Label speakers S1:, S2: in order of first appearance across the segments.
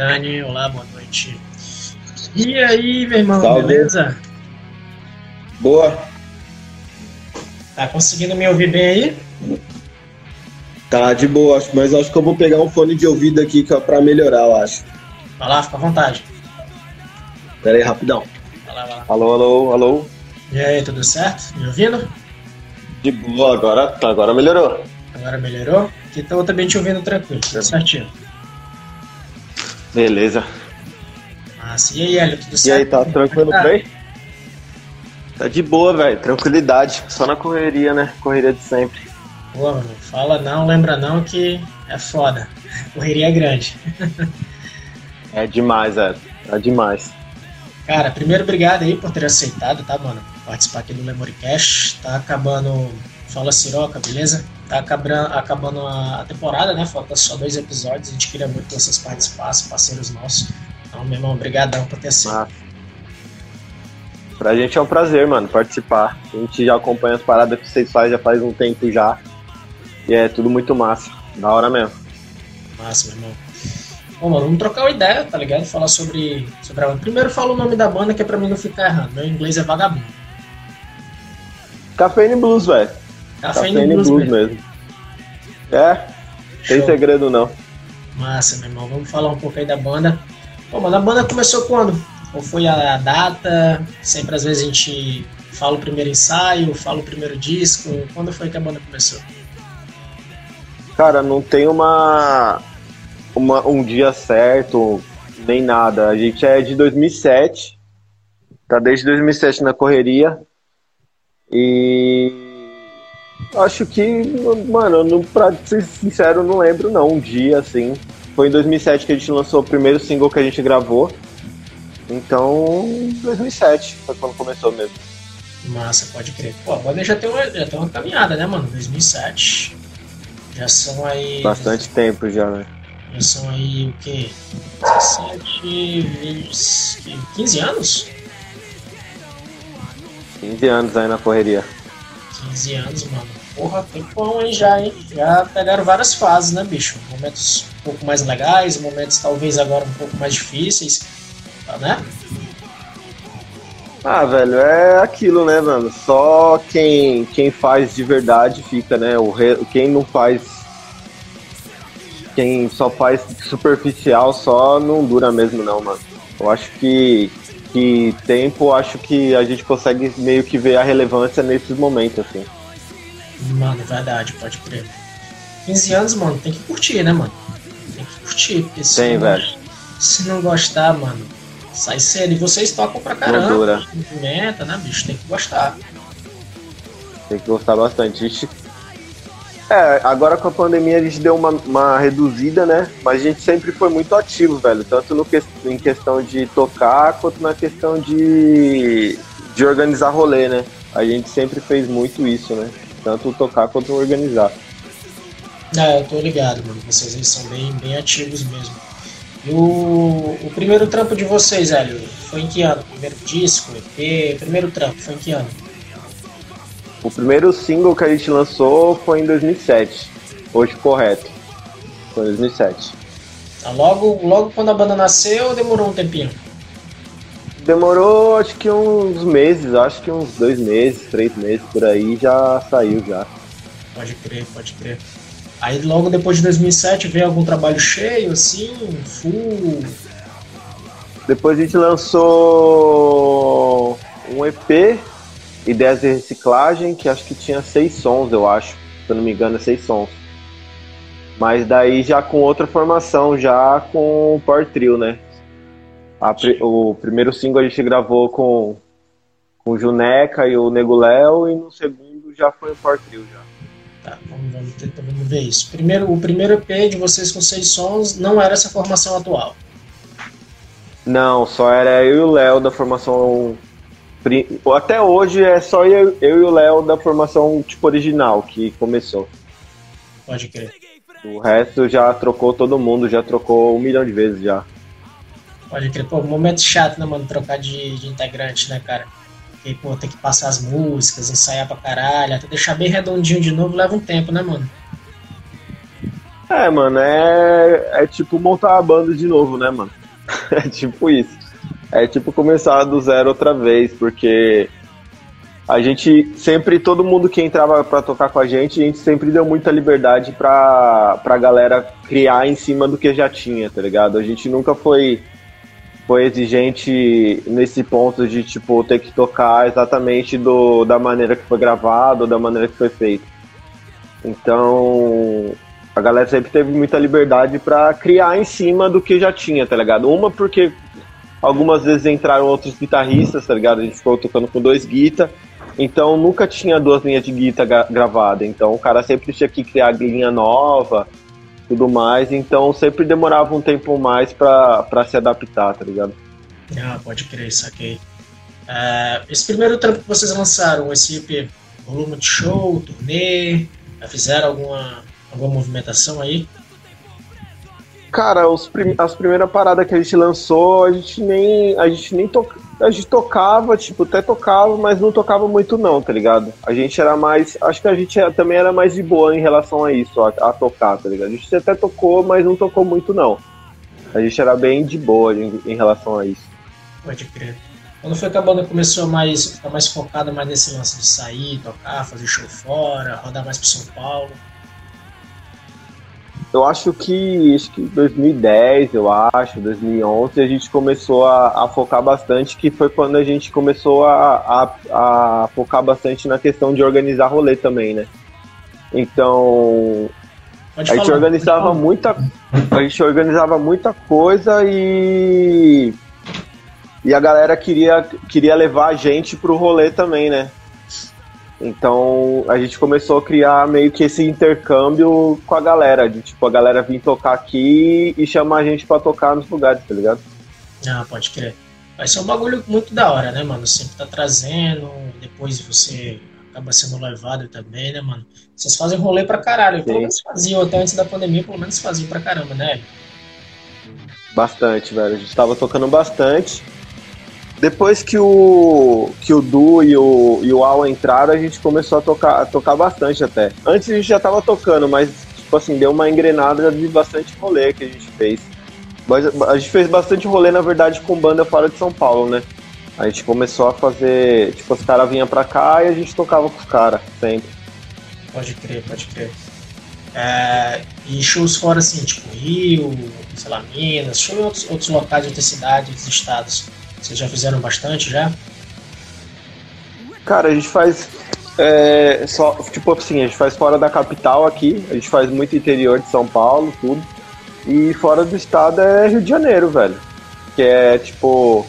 S1: Dani, olá, boa noite. E aí, meu irmão, Salve. beleza?
S2: Boa.
S1: Tá conseguindo me ouvir bem aí?
S2: Tá de boa, mas acho que eu vou pegar um fone de ouvido aqui é pra melhorar, eu acho.
S1: Vai lá, fica à vontade.
S2: Pera aí, rapidão.
S1: Vai lá, vai lá.
S2: Alô, alô, alô.
S1: E aí, tudo certo? Me ouvindo?
S2: De boa, agora, agora melhorou.
S1: Agora melhorou? Então eu também te ouvindo tranquilo, tudo certinho.
S2: Beleza.
S1: Massa. E aí, Hélio, tudo certo?
S2: E aí, tá tranquilo tá? bem? Tá de boa, velho. Tranquilidade. Só na correria, né? Correria de sempre.
S1: Pô, mano, fala não, lembra não que é foda. Correria é grande.
S2: é demais, é. É demais.
S1: Cara, primeiro obrigado aí por ter aceitado, tá, mano? Participar aqui do Memoricast. Tá acabando. Fala Siroca, beleza? Tá acabando, acabando a temporada, né? Falta só dois episódios. A gente queria muito que vocês participassem, parceiros nossos. Então, meu irmão, obrigadão por ter aceitado. Ah.
S2: Pra gente é um prazer, mano, participar. A gente já acompanha as paradas que vocês fazem já faz um tempo já. E é tudo muito massa. Da hora mesmo.
S1: Massa, meu irmão. Bom, mano, vamos trocar uma ideia, tá ligado? Falar sobre, sobre a banda. Primeiro fala o nome da banda, que é pra mim não ficar errando. Meu inglês é vagabundo.
S2: Café Blues, velho. Café Blues, Blues mesmo. mesmo. É, Show. tem segredo não.
S1: Massa, meu irmão. Vamos falar um pouco aí da banda. Bom, mano, a banda começou quando? Qual foi a data? Sempre às vezes a gente fala o primeiro ensaio, fala o primeiro disco. Quando foi que a banda começou?
S2: Cara, não tem uma, uma um dia certo, nem nada. A gente é de 2007, tá desde 2007 na correria. E acho que, mano, não, pra ser sincero, não lembro não, um dia assim. Foi em 2007 que a gente lançou o primeiro single que a gente gravou. Então, 2007 foi quando começou mesmo.
S1: Massa, pode crer. Pô, a banda já tem uma, já tem uma caminhada, né, mano? 2007. Já são aí.
S2: Bastante tempo já, né?
S1: Já são aí o quê? 17, 15 anos?
S2: 15 anos aí na correria.
S1: 15 anos, mano. Porra, tempão aí já, hein? Já pegaram várias fases, né, bicho? Momentos um pouco mais legais, momentos talvez agora um pouco mais difíceis né?
S2: Ah, velho, é aquilo, né, mano? Só quem, quem faz de verdade fica, né? O re... Quem não faz. Quem só faz superficial só não dura mesmo, não, mano. Eu acho que, que tempo, acho que a gente consegue meio que ver a relevância nesses momentos, assim.
S1: Mano, verdade, pode crer. 15 anos, mano, tem que curtir, né, mano? Tem que curtir, porque se,
S2: tem,
S1: não,
S2: velho.
S1: se não gostar, mano, Sai cedo. E vocês tocam pra caramba. Pimenta, né, bicho? Tem que gostar.
S2: Tem que gostar bastante. Gente... É, agora com a pandemia a gente deu uma, uma, reduzida, né? Mas a gente sempre foi muito ativo, velho. Tanto no que, em questão de tocar, quanto na questão de, de organizar rolê, né? A gente sempre fez muito isso, né? Tanto tocar quanto organizar.
S1: É, eu tô ligado, mano. Vocês são bem, bem ativos mesmo. E o, o primeiro trampo de vocês, Hélio, foi em que ano? Primeiro disco, EP, primeiro trampo, foi em que ano?
S2: O primeiro single que a gente lançou foi em 2007. Hoje correto. Foi em 2007.
S1: Tá, logo, logo quando a banda nasceu ou demorou um tempinho?
S2: Demorou acho que uns meses, acho que uns dois meses, três meses por aí já saiu já.
S1: Pode crer, pode crer. Aí logo depois de 2007 veio algum trabalho cheio, assim, full.
S2: Depois a gente lançou um EP, Ideias de Reciclagem, que acho que tinha seis sons, eu acho. Se eu não me engano, é seis sons. Mas daí já com outra formação, já com o Power Trio, né? A, o primeiro single a gente gravou com, com o Juneca e o Nego Léo, e no segundo já foi o Power Trio já.
S1: Tá, vamos, vamos, tentar, vamos ver isso. Primeiro, o primeiro EP de vocês com seis sons não era essa formação atual.
S2: Não, só era eu e o Léo da formação. Até hoje é só eu, eu e o Léo da formação tipo original que começou.
S1: Pode crer.
S2: O resto já trocou todo mundo, já trocou um milhão de vezes já.
S1: Pode crer. Pô, momento chato, né, mano? Trocar de, de integrante, né, cara? Porque, pô, tem que passar as músicas, ensaiar pra caralho, até deixar bem redondinho de novo leva um tempo, né, mano?
S2: É, mano, é, é tipo montar a banda de novo, né, mano? É tipo isso. É tipo começar do zero outra vez, porque a gente sempre, todo mundo que entrava para tocar com a gente, a gente sempre deu muita liberdade pra, pra galera criar em cima do que já tinha, tá ligado? A gente nunca foi, foi exigente nesse ponto de, tipo, ter que tocar exatamente do, da maneira que foi gravado, da maneira que foi feito. Então, a galera sempre teve muita liberdade para criar em cima do que já tinha, tá ligado? Uma porque algumas vezes entraram outros guitarristas, tá ligado? A gente ficou tocando com dois guitas, então nunca tinha duas linhas de guitarra gravada, então o cara sempre tinha que criar linha nova, tudo mais, então sempre demorava um tempo mais para se adaptar, tá ligado?
S1: Ah, pode crer, saquei. Uh, esse primeiro trampo que vocês lançaram, esse EP, rolou muito show, turnê, fizeram alguma Alguma movimentação aí?
S2: Cara, os prim as primeiras paradas que a gente lançou, a gente nem. A gente nem to a gente tocava, tipo, até tocava, mas não tocava muito não, tá ligado? A gente era mais. Acho que a gente também era mais de boa em relação a isso, a, a, tocar, tá ligado? A gente até tocou, mas não tocou muito não. A gente era bem de boa em, em relação a isso.
S1: Pode crer. Quando foi que a banda começou mais, ficar mais focada mais nesse lance de sair, tocar, fazer show fora, rodar mais pro São Paulo?
S2: Eu acho que acho que 2010, eu acho, 2011, a gente começou a, a, focar bastante, que foi quando a gente começou a, a, a, focar bastante na questão de organizar rolê também, né? Então, Pode a gente organizava muita, a gente organizava muita coisa e e a galera queria queria levar a gente pro rolê também, né? Então a gente começou a criar meio que esse intercâmbio com a galera, de tipo, a galera vir tocar aqui e chamar a gente para tocar nos lugares, tá ligado?
S1: Ah, pode crer. Vai ser um bagulho muito da hora, né, mano? Sempre tá trazendo, depois você acaba sendo levado também, né, mano? Vocês fazem rolê pra caralho. Pelo menos faziam, até antes da pandemia, pelo menos faziam pra caramba, né?
S2: Bastante, velho. A gente tava tocando bastante. Depois que o, que o Du e o, e o Al entraram, a gente começou a tocar, a tocar bastante até. Antes a gente já tava tocando, mas, tipo assim, deu uma engrenada de bastante rolê que a gente fez. Mas a gente fez bastante rolê, na verdade, com banda fora de São Paulo, né? A gente começou a fazer. Tipo, os caras vinham pra cá e a gente tocava com os caras, sempre.
S1: Pode crer, pode crer. É, e shows fora, assim, tipo Rio, sei lá, Minas, show em outros, outros locais, outras cidades, outros estados. Vocês já fizeram bastante já?
S2: Cara, a gente faz é, só, tipo assim, a gente faz fora da capital aqui, a gente faz muito interior de São Paulo, tudo. E fora do estado é Rio de Janeiro, velho. Que é tipo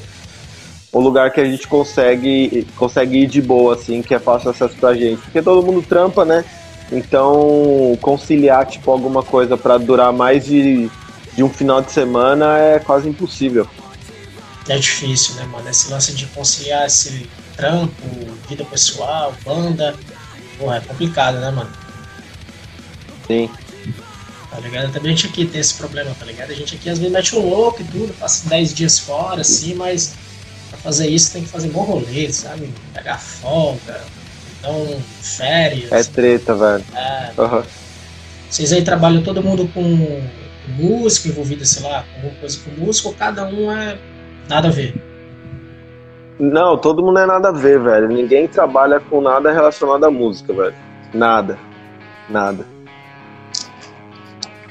S2: o lugar que a gente consegue, consegue ir de boa, assim, que é fácil acesso pra gente. Porque todo mundo trampa, né? Então conciliar tipo alguma coisa para durar mais de, de um final de semana é quase impossível
S1: é difícil, né, mano? Esse lance de conciliar esse trampo, vida pessoal, banda, pô, é complicado, né, mano?
S2: Sim.
S1: Tá ligado? Também a gente aqui tem esse problema, tá ligado? A gente aqui às vezes mete o louco e tudo, passa 10 dias fora, assim, mas pra fazer isso tem que fazer bom rolê, sabe? Pegar folga, então férias.
S2: É treta, velho.
S1: É. Uhum. Vocês aí trabalham todo mundo com música envolvida, sei lá, com alguma coisa com música, ou cada um é Nada a ver.
S2: Não, todo mundo é nada a ver, velho. Ninguém trabalha com nada relacionado à música, velho. Nada. Nada.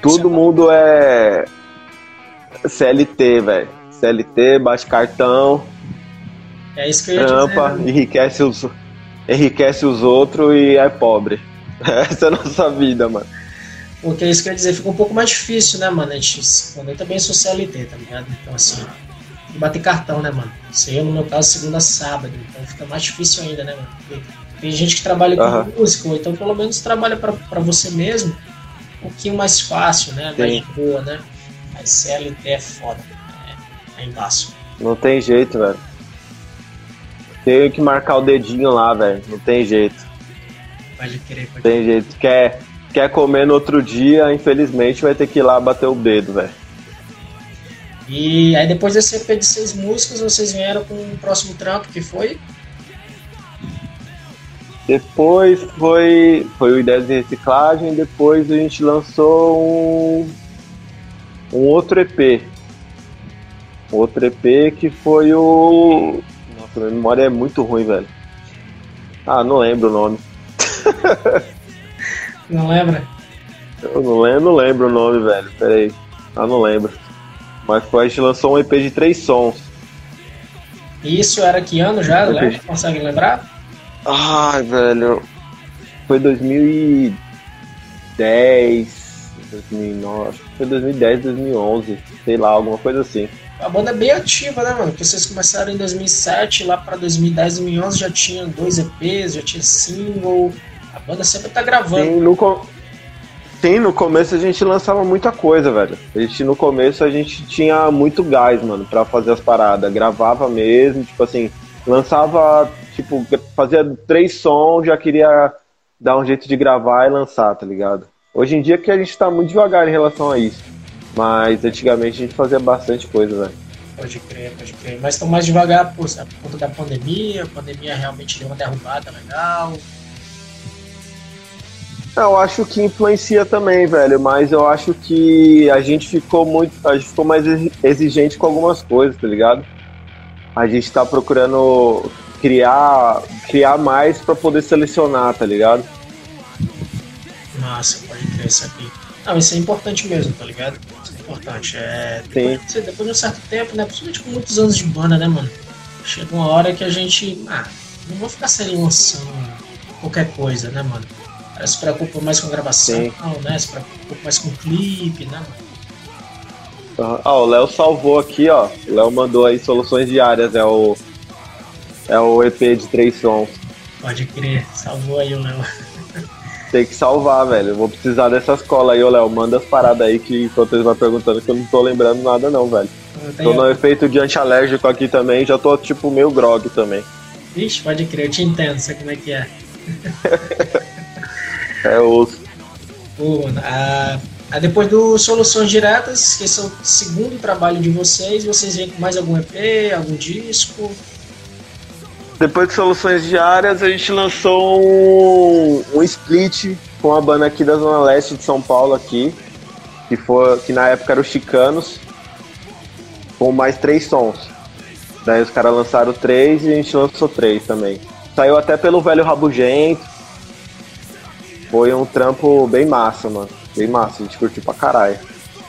S2: Todo é mundo é CLT, velho. CLT, bate cartão.
S1: É isso que eu ia
S2: trampa, dizer, enriquece os, enriquece os outros e é pobre. Essa é a nossa vida, mano.
S1: Porque é isso que eu ia dizer, fica um pouco mais difícil, né, mano? A gente, eu também sou CLT, tá ligado? Então, assim, de bater cartão, né, mano? Isso aí, no meu caso, segunda a sábado. Então fica mais difícil ainda, né, mano? Porque tem gente que trabalha com uhum. música, ou então pelo menos trabalha para você mesmo um pouquinho mais fácil, né? Mais de boa, né? Mas CLT é foda. É, é embaixo.
S2: Não tem jeito, velho. Tenho que marcar o dedinho lá, velho. Não tem jeito.
S1: Pode querer, pode
S2: Tem jeito. Quer, quer comer no outro dia, infelizmente vai ter que ir lá bater o dedo, velho.
S1: E aí depois desse EP de seis músicas, vocês vieram com o próximo trampo, que foi?
S2: Depois foi, foi o Ideias de Reciclagem, depois a gente lançou um, um outro EP. Outro EP que foi o. Nossa, minha memória é muito ruim, velho. Ah, não lembro o nome.
S1: não lembra?
S2: Eu não lembro, não lembro o nome, velho. Pera aí. Ah, não lembro. Mas foi, a gente lançou um EP de três sons.
S1: E isso era que ano já, Léo? Consegue lembrar?
S2: Ai, velho. Foi 2010, 2009, foi 2010, 2011, sei lá, alguma coisa assim.
S1: A banda é bem ativa, né, mano? Porque vocês começaram em 2007, lá pra 2010, 2011 já tinha dois EPs, já tinha single. A banda sempre tá gravando.
S2: Sim, no, Sim, no começo a gente lançava muita coisa, velho. A gente, no começo a gente tinha muito gás, mano, pra fazer as paradas. Gravava mesmo, tipo assim, lançava, tipo, fazia três sons, já queria dar um jeito de gravar e lançar, tá ligado? Hoje em dia que a gente tá muito devagar em relação a isso. Mas antigamente a gente fazia bastante coisa, velho.
S1: Pode crer, pode crer. Mas estão mais devagar por, por conta da pandemia. A pandemia realmente deu uma derrubada legal.
S2: Eu acho que influencia também, velho, mas eu acho que a gente ficou muito. A gente ficou mais exigente com algumas coisas, tá ligado? A gente tá procurando criar, criar mais para poder selecionar, tá ligado?
S1: Massa, pode crer isso aqui. Não, isso é importante mesmo, tá ligado? Isso é importante. É, depois, Sim. depois de um certo tempo, né? Principalmente com muitos anos de banda, né, mano? Chega uma hora que a gente. Ah, não vou ficar sendo lançando qualquer coisa, né, mano? Se preocupa mais com a gravação, Sim. né? Se preocupa mais com clipe, né?
S2: Ah, o Léo salvou aqui, ó. O Léo mandou aí soluções diárias, é o. É o EP de três sons.
S1: Pode crer, salvou aí o Léo.
S2: Tem que salvar, velho. vou precisar dessas colas aí, ô Léo. Manda as paradas aí que enquanto eles vão perguntando que eu não tô lembrando nada não, velho. Tô no efeito de antialérgico aqui também, já tô tipo meio grog também.
S1: Vixe, pode crer, eu te entendo, sei como é que é.
S2: É osso.
S1: Pô, a, a, depois do Soluções Diretas, que esse é o segundo trabalho de vocês, vocês vêm com mais algum EP, algum disco?
S2: Depois de Soluções Diárias, a gente lançou um, um split com a banda aqui da Zona Leste de São Paulo aqui, que, foi, que na época era os Chicanos, com mais três sons. Daí os caras lançaram três e a gente lançou três também. Saiu até pelo Velho Rabugento, foi um trampo bem massa, mano. Bem massa, a gente curtiu pra caralho.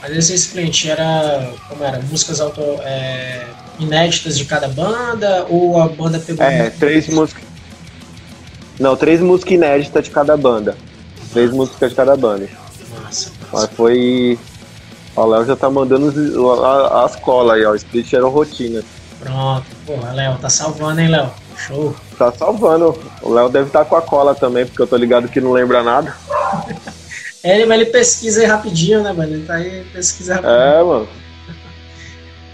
S1: Mas esse split era. Como era? Músicas auto, é, inéditas de cada banda? Ou a banda pegou.
S2: É, três músicas. Não, três músicas inéditas de cada banda. Três ah. músicas de cada banda. Massa, massa. Mas foi. Ó, o Léo já tá mandando as colas aí, ó. O split era rotina.
S1: Pronto, porra, Léo, tá salvando, hein, Léo? Show.
S2: Tá salvando. O Léo deve estar tá com a cola também, porque eu tô ligado que não lembra nada.
S1: é, ele, mas ele pesquisa aí rapidinho, né, mano? Ele tá aí, pesquisa rapidinho.
S2: É, mano.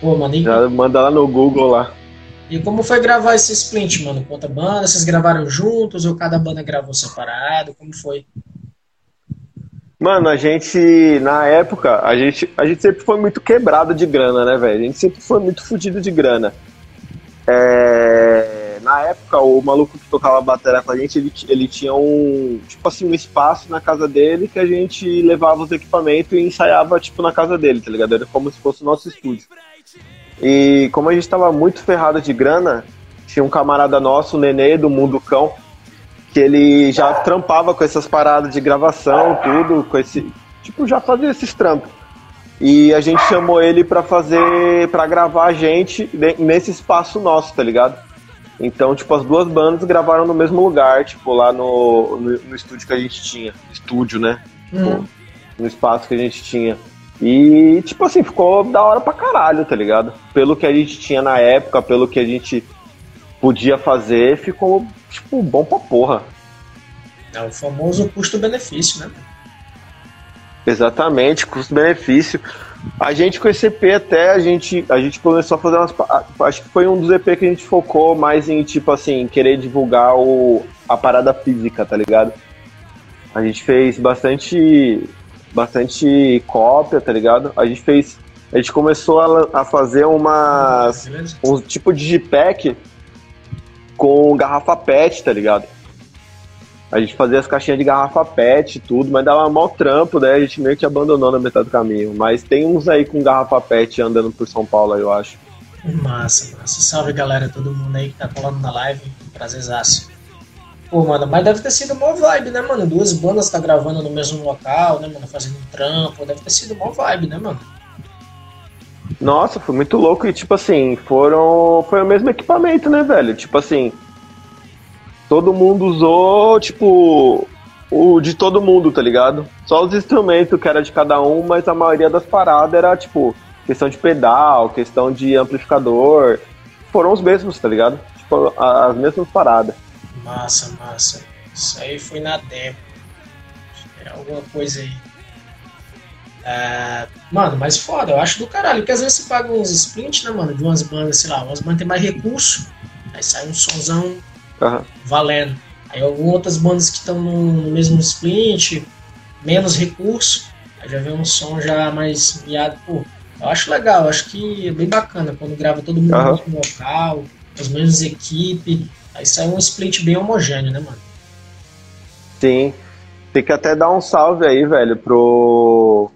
S1: Pô, mano, e...
S2: Já manda lá no Google lá.
S1: E como foi gravar esse splint, mano? Quanta banda? Vocês gravaram juntos ou cada banda gravou separado? Como foi?
S2: Mano, a gente, na época, a gente, a gente sempre foi muito quebrado de grana, né, velho? A gente sempre foi muito fodido de grana. É na época, o maluco que tocava bateria com a gente, ele, ele tinha um, tipo assim, um espaço na casa dele que a gente levava os equipamentos e ensaiava, tipo, na casa dele, tá ligado? Era como se fosse o nosso estúdio. E como a gente tava muito ferrado de grana, tinha um camarada nosso, o Nenê, do Mundo Cão, que ele já trampava com essas paradas de gravação, tudo, com esse. Tipo, já fazia esses trampos. E a gente chamou ele para fazer, para gravar a gente nesse espaço nosso, tá ligado? Então, tipo, as duas bandas gravaram no mesmo lugar, tipo, lá no, no, no estúdio que a gente tinha. Estúdio, né? Hum. no espaço que a gente tinha. E, tipo assim, ficou da hora pra caralho, tá ligado? Pelo que a gente tinha na época, pelo que a gente podia fazer, ficou, tipo, bom pra porra.
S1: É o famoso custo-benefício, né?
S2: Exatamente, custo-benefício. A gente com esse EP até, a gente, a gente começou a fazer umas. Acho que foi um dos EP que a gente focou mais em, tipo assim, querer divulgar o, a parada física, tá ligado? A gente fez bastante. bastante cópia, tá ligado? A gente fez. A gente começou a, a fazer umas. um tipo de pack com garrafa PET, tá ligado? A gente fazia as caixinhas de garrafa pet e tudo, mas dava mal trampo, daí a gente meio que abandonou na metade do caminho. Mas tem uns aí com garrafa pet andando por São Paulo, eu acho.
S1: Massa, massa. Salve galera, todo mundo aí que tá colando na live. Prazerzaço. Pô, mano, mas deve ter sido uma vibe, né, mano? Duas bandas tá gravando no mesmo local, né, mano? Fazendo um trampo. Deve ter sido uma vibe, né, mano?
S2: Nossa, foi muito louco e, tipo assim, foram. Foi o mesmo equipamento, né, velho? Tipo assim. Todo mundo usou, tipo. O de todo mundo, tá ligado? Só os instrumentos que era de cada um, mas a maioria das paradas era, tipo, questão de pedal, questão de amplificador. Foram os mesmos, tá ligado? Tipo, as mesmas paradas.
S1: Massa, massa. Isso aí foi na demo. É alguma coisa aí. É, mano, mas foda, eu acho do caralho. Porque às vezes você paga uns sprints, né, mano? De umas bandas, sei lá, umas bandas tem mais recurso. Aí sai um sonzão
S2: uhum.
S1: valendo. Aí outras bandas que estão no mesmo sprint, menos recurso, aí já vem um som já mais miado. Pô, eu acho legal, eu acho que é bem bacana quando grava todo mundo uhum. no mesmo local, as mesmas equipes. Aí sai um split bem homogêneo, né, mano?
S2: Sim. Tem que até dar um salve aí, velho, pro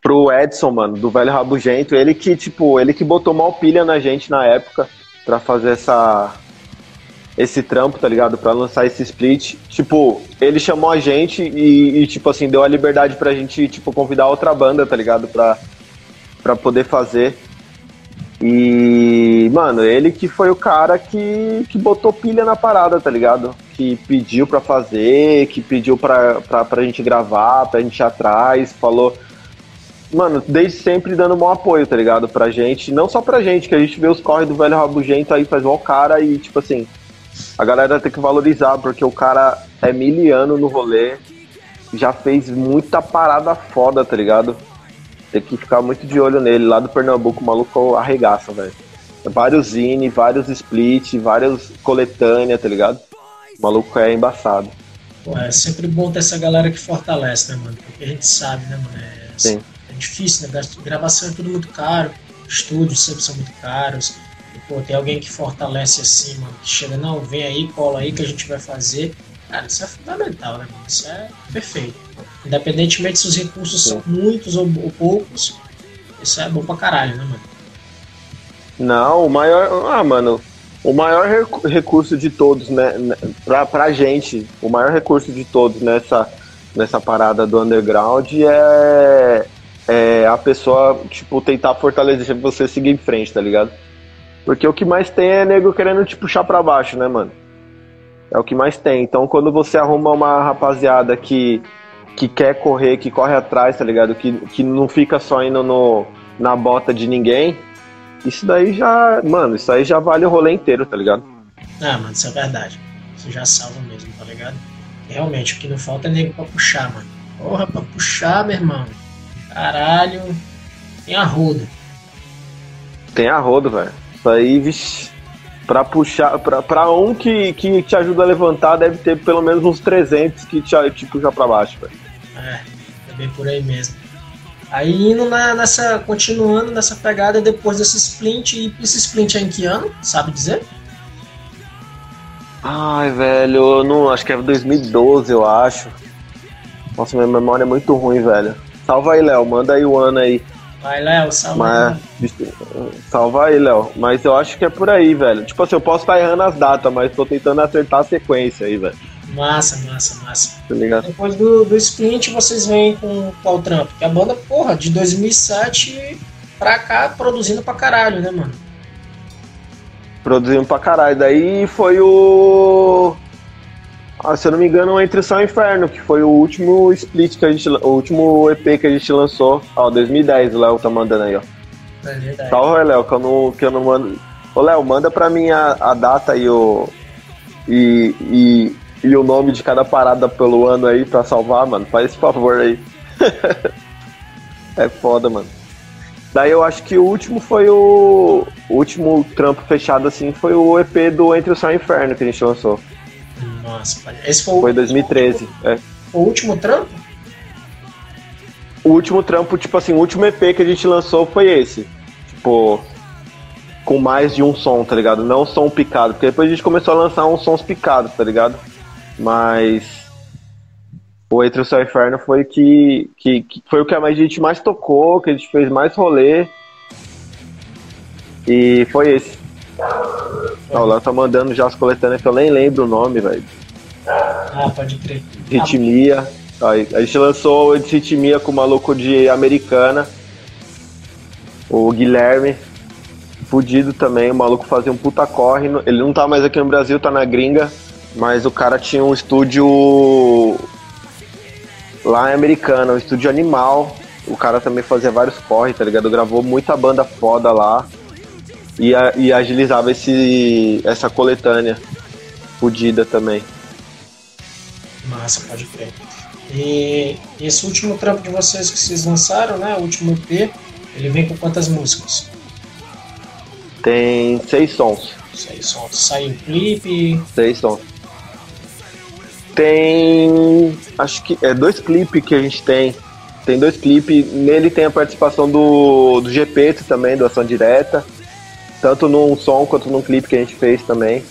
S2: pro Edson, mano, do Velho Rabugento. Ele que, tipo, ele que botou mal pilha na gente na época para fazer essa esse trampo, tá ligado? Pra lançar esse split. Tipo, ele chamou a gente e, e, tipo assim, deu a liberdade pra gente, tipo, convidar outra banda, tá ligado? Pra, pra poder fazer. E, mano, ele que foi o cara que, que botou pilha na parada, tá ligado? Que pediu pra fazer, que pediu pra, pra, pra gente gravar, pra gente ir atrás, falou mano, desde sempre dando bom apoio, tá ligado? Pra gente, não só pra gente, que a gente vê os corre do velho rabugento aí, faz o cara e, tipo assim, a galera tem que valorizar, porque o cara é miliano no rolê, já fez muita parada foda, tá ligado? Tem que ficar muito de olho nele. Lá do Pernambuco, o maluco arregaça, velho. Vários zine, vários split, vários coletânea, tá ligado? O maluco é embaçado.
S1: Pô, é sempre bom ter essa galera que fortalece, né, mano? Porque a gente sabe, né, mano? É, Sim difícil, né? Gravação é tudo muito caro, estúdios sempre são muito caros. Pô, tem alguém que fortalece assim, mano, que chega, não, vem aí, cola aí que a gente vai fazer. Cara, isso é fundamental, né, mano? Isso é perfeito. Independentemente se os recursos Sim. são muitos ou, ou, poucos, isso é bom pra caralho, né, mano?
S2: Não, o maior. Ah, mano. O maior recurso de todos, né? né pra, pra gente, o maior recurso de todos nessa, nessa parada do underground é, é, a pessoa, tipo, tentar fortalecer você seguir em frente, tá ligado? Porque o que mais tem é nego querendo te puxar pra baixo, né, mano? É o que mais tem. Então, quando você arruma uma rapaziada que, que quer correr, que corre atrás, tá ligado? Que, que não fica só indo no, na bota de ninguém, isso daí já, mano, isso aí já vale o rolê inteiro, tá ligado?
S1: Ah, mano, isso é verdade. Isso já salva mesmo, tá ligado? Realmente, o que não falta é nego pra puxar, mano. Porra, pra puxar, meu irmão. Caralho. Tem a roda.
S2: Tem a roda, velho. Isso aí, vixi. Pra puxar, pra, pra um que, que te ajuda a levantar, deve ter pelo menos uns 300 que te, te puxa pra baixo, velho.
S1: É, é bem por aí mesmo. Aí indo na, nessa. continuando nessa pegada depois desse splint, e esse splint é em que ano? Sabe dizer?
S2: Ai, velho, eu não. Acho que é 2012, eu acho. Nossa, minha memória é muito ruim, velho. Salva aí, Léo. Manda aí o ano aí.
S1: Vai, Léo, salva
S2: mas, Salva aí, Léo. Mas eu acho que é por aí, velho. Tipo assim, eu posso estar errando as datas, mas tô tentando acertar a sequência aí, velho.
S1: Massa, massa, massa.
S2: Tá?
S1: Depois do, do sprint, vocês vêm com qual trampo? Porque a banda, porra, de 2007 pra cá, produzindo pra caralho, né, mano?
S2: Produzindo pra caralho. Daí foi o ah, se eu não me engano, Entre São Inferno, que foi o último split que a gente. O último EP que a gente lançou. Ó, 2010, o Léo tá mandando aí, ó.
S1: É verdade.
S2: Salve, Léo, que eu não, que eu não mando. Ô, Léo, manda pra mim a, a data e o. E, e, e o nome de cada parada pelo ano aí pra salvar, mano. Faz esse favor aí. é foda, mano. Daí eu acho que o último foi o. O último trampo fechado assim foi o EP do Entre o Céu e o Inferno que a gente lançou.
S1: Nossa, esse foi,
S2: foi 2013.
S1: O, é. o último trampo?
S2: O último trampo, tipo assim, o último EP que a gente lançou foi esse. Tipo, com mais de um som, tá ligado? Não som picado. Porque depois a gente começou a lançar uns sons picados, tá ligado? Mas o Entre o Céu e o Inferno foi que, que, que, foi o que a gente mais tocou, que a gente fez mais rolê. E foi esse. Ó, o Léo tá mandando já as coletâneas que eu nem lembro o nome, velho.
S1: Ah, pode crer.
S2: Ritmia. a gente lançou o Ritmia com o maluco de Americana. O Guilherme. Fudido também, o maluco fazia um puta corre. Ele não tá mais aqui no Brasil, tá na gringa. Mas o cara tinha um estúdio lá em Americana, um estúdio animal. O cara também fazia vários corre, tá ligado? Gravou muita banda foda lá. E, e agilizava esse, essa coletânea fodida também.
S1: Massa, pode crer. E esse último trampo de vocês que vocês lançaram, né? O último EP, ele vem com quantas músicas?
S2: Tem seis sons.
S1: Seis sons. Saiu clipe?
S2: Seis sons. Tem. Acho que é dois clipes que a gente tem. Tem dois clipes. Nele tem a participação do, do GP também, do Ação Direta. Tanto num som quanto num clipe que a gente fez também.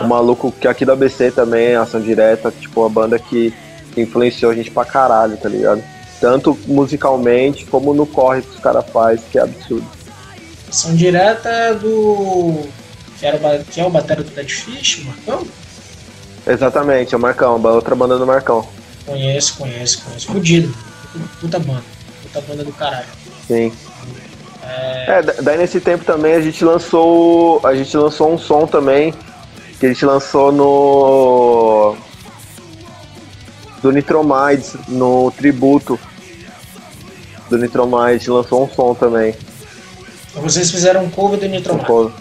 S2: O maluco que aqui da ABC também, Ação Direta, tipo, a banda que influenciou a gente pra caralho, tá ligado? Tanto musicalmente como no corre que os caras fazem, que é absurdo.
S1: Ação Direta é do. Que, era, que é o batera do Dead Fish, Marcão?
S2: Exatamente, é o Marcão, outra banda do Marcão.
S1: Conheço, conheço, conheço. Fudido. Puta banda. Puta banda do caralho.
S2: Sim. É... é, daí nesse tempo também a gente lançou. A gente lançou um som também. Que a gente lançou no. Do Nitromides, no tributo. Do Nitromides, lançou um som também.
S1: Vocês fizeram um cover do Nitromides?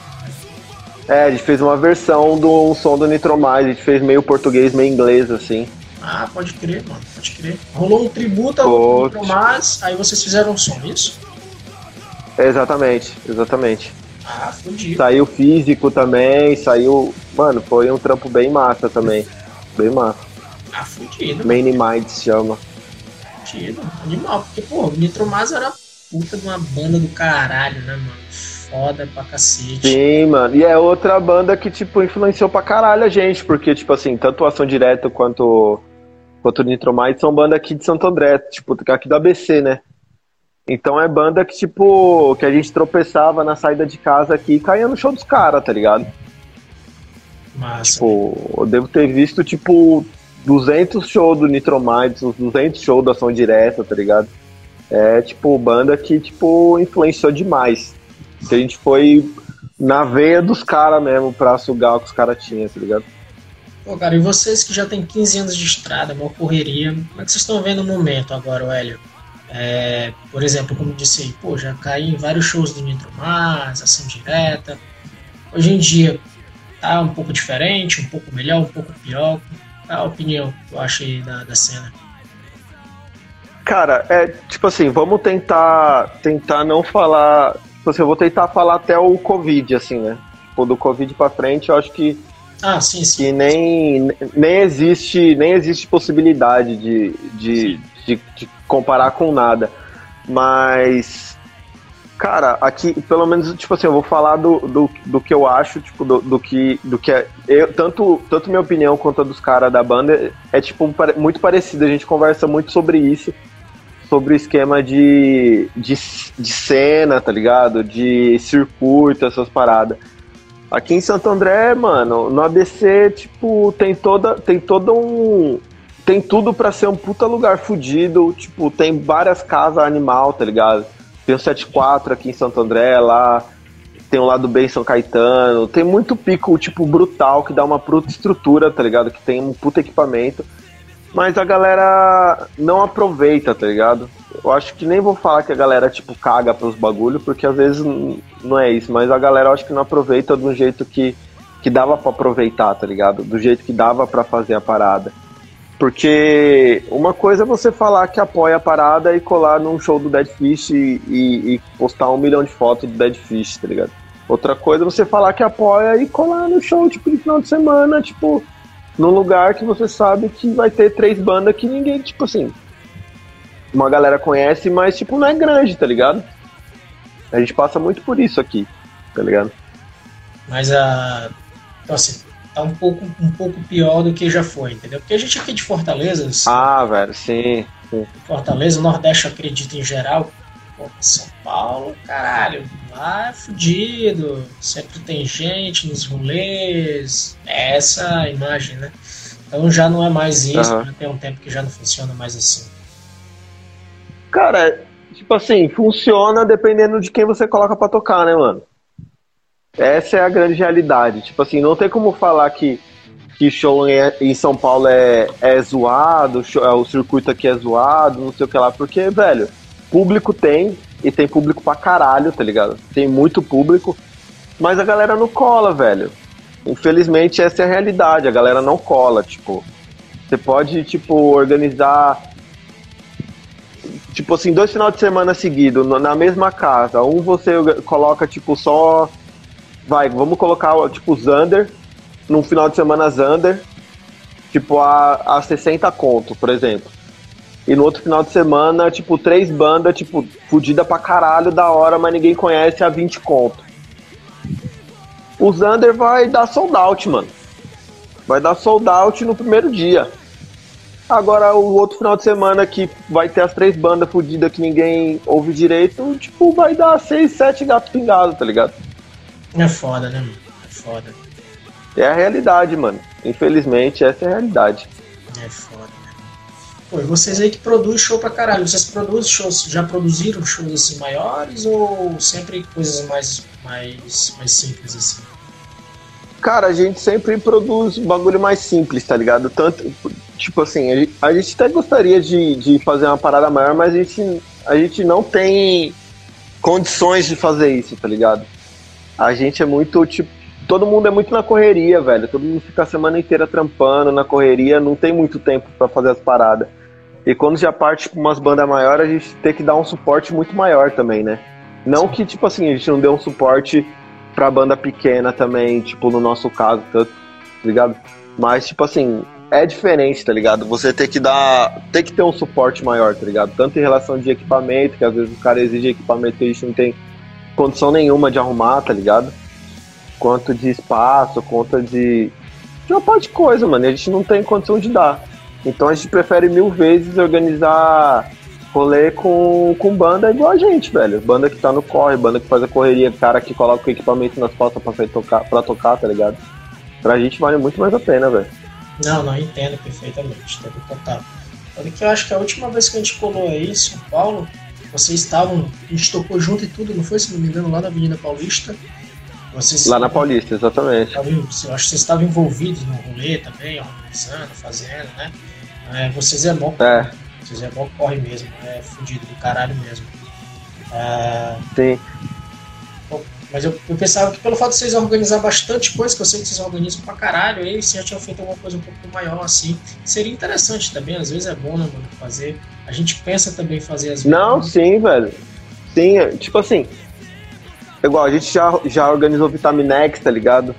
S2: É, a gente fez uma versão do um som do Nitromais, a gente fez meio português, meio inglês, assim.
S1: Ah, pode crer, mano, pode crer. Rolou um tributo ao Nitromais, aí vocês fizeram um som, isso?
S2: É, exatamente, exatamente.
S1: Ah, fudido.
S2: Saiu físico também, saiu. Mano, foi um trampo bem massa também. Bem massa.
S1: Ah, fudido.
S2: Main Mind se chama.
S1: Fudido, animal. Porque, pô, o Nitromais era puta de uma banda do caralho, né, mano? foda pra cacete.
S2: Sim, mano. E é outra banda que, tipo, influenciou pra caralho a gente, porque, tipo assim, tanto Ação Direto quanto, quanto Nitromite são banda aqui de Santo André, tipo, aqui do ABC, né? Então é banda que, tipo, que a gente tropeçava na saída de casa aqui e caía no show dos caras, tá ligado?
S1: Massa.
S2: Tipo, eu devo ter visto, tipo, 200 shows do Nitromites, uns 200 shows da Ação Direta, tá ligado? É, tipo, banda que, tipo, influenciou demais. Que a gente foi na veia dos caras mesmo pra sugar o que os caras tinham, tá ligado?
S1: Pô, cara, e vocês que já tem 15 anos de estrada, uma correria, como é que vocês estão vendo o momento agora, Hélio? É, por exemplo, como disse aí, pô, já caí em vários shows do Nitro Mais, ação direta. Hoje em dia tá um pouco diferente, um pouco melhor, um pouco pior. Qual a opinião que eu acho aí da, da cena?
S2: Cara, é tipo assim, vamos tentar tentar não falar Tipo assim, eu vou tentar falar até o Covid, assim, né? Tipo, do Covid pra frente, eu acho que.
S1: Ah, sim, sim.
S2: Que nem, nem, existe, nem existe possibilidade de, de, de, de comparar com nada. Mas. Cara, aqui, pelo menos, tipo assim, eu vou falar do, do, do que eu acho, tipo, do, do que. Do que é, eu, tanto, tanto minha opinião quanto a dos caras da banda é, tipo, muito parecido. A gente conversa muito sobre isso sobre o esquema de, de, de cena, tá ligado? De circuito, essas paradas. Aqui em Santo André, mano, no ABC, tipo, tem toda. Tem todo um. Tem tudo para ser um puta lugar fudido. Tipo, tem várias casas animal, tá ligado? Tem o 74 aqui em Santo André, lá. Tem o lado bem São Caetano. Tem muito pico, tipo, brutal, que dá uma puta estrutura, tá ligado? Que tem um puta equipamento mas a galera não aproveita, tá ligado? Eu acho que nem vou falar que a galera, tipo, caga pros bagulho, porque às vezes não é isso, mas a galera eu acho que não aproveita do jeito que, que dava para aproveitar, tá ligado? Do jeito que dava para fazer a parada. Porque uma coisa é você falar que apoia a parada e colar num show do Dead Fish e, e, e postar um milhão de fotos do Dead Fish, tá ligado? Outra coisa é você falar que apoia e colar no show, tipo, de final de semana, tipo, num lugar que você sabe que vai ter três bandas que ninguém, tipo assim, uma galera conhece, mas tipo, não é grande, tá ligado? A gente passa muito por isso aqui, tá ligado?
S1: Mas a. Então assim, tá um pouco, um pouco pior do que já foi, entendeu? Porque a gente aqui de Fortaleza.
S2: Ah, velho, sim, sim.
S1: Fortaleza, o Nordeste acredita em geral. Pô, São Paulo, caralho, lá é fudido. Sempre tem gente nos rolês. É essa a imagem, né? Então já não é mais isso, uhum. já tem um tempo que já não funciona mais assim.
S2: Cara, tipo assim, funciona dependendo de quem você coloca para tocar, né, mano? Essa é a grande realidade. Tipo assim, não tem como falar que, que show em, São Paulo é, é zoado, show, é, o circuito aqui é zoado, não sei o que lá, porque, velho, público tem, e tem público pra caralho, tá ligado? Tem muito público, mas a galera não cola, velho. Infelizmente, essa é a realidade, a galera não cola, tipo. Você pode, tipo, organizar tipo assim, dois finais de semana seguidos na mesma casa. Um você coloca, tipo, só vai, vamos colocar tipo Zander, num final de semana Zander, tipo a, a 60 conto, por exemplo. E no outro final de semana, tipo, três bandas, tipo, fudida pra caralho, da hora, mas ninguém conhece a 20 conto. O Zander vai dar sold out, mano. Vai dar sold out no primeiro dia. Agora o outro final de semana que vai ter as três bandas fudidas que ninguém ouve direito, tipo, vai dar seis, sete gatos pingados, tá ligado?
S1: É foda, né, mano? É foda.
S2: É a realidade, mano. Infelizmente, essa é a realidade.
S1: É foda, né? Pô, e vocês aí que produzem show pra caralho, vocês produzem shows, já produziram shows assim maiores ou sempre coisas mais, mais, mais simples assim?
S2: Cara, a gente sempre produz bagulho mais simples, tá ligado? Tanto, tipo assim, a gente, a gente até gostaria de, de fazer uma parada maior, mas a gente, a gente não tem condições de fazer isso, tá ligado? A gente é muito, tipo, todo mundo é muito na correria, velho. Todo mundo fica a semana inteira trampando na correria, não tem muito tempo para fazer as paradas. E quando já parte pra umas bandas maiores, a gente tem que dar um suporte muito maior também, né? Não que, tipo assim, a gente não deu um suporte pra banda pequena também, tipo, no nosso caso, tá ligado? Mas, tipo assim, é diferente, tá ligado? Você tem que dar. Tem que ter um suporte maior, tá ligado? Tanto em relação de equipamento, que às vezes o cara exige equipamento que a gente não tem condição nenhuma de arrumar, tá ligado? Quanto de espaço, quanto de. de uma parte de coisa, mano. A gente não tem condição de dar. Então a gente prefere mil vezes organizar rolê com, com banda igual a gente, velho. Banda que tá no corre, banda que faz a correria, cara que coloca o equipamento nas costas pra, tocar, pra tocar, tá ligado? Pra gente vale muito mais a pena, velho.
S1: Não, não, entendo perfeitamente, entendo total. Olha que eu acho que a última vez que a gente colou aí em São Paulo, vocês estavam, a gente tocou junto e tudo, não foi, se não me engano, lá na Avenida Paulista.
S2: Vocês, lá na Paulista, exatamente.
S1: eu acho que vocês estavam envolvidos no rolê também, organizando, fazendo, né? É, vocês é bom. É. Vocês é bom corre mesmo, é fudido do caralho mesmo.
S2: É... Sim.
S1: Mas eu, eu, pensava que pelo fato de vocês organizar bastante coisa, que eu sei que vocês organizam pra caralho, aí vocês já tinham feito alguma coisa um pouco maior assim. Seria interessante também, às vezes é bom, né, mano, fazer. A gente pensa também em fazer as
S2: Não, sim, velho. Sim, é, tipo assim. Igual, a gente já, já organizou Vitaminex, tá ligado?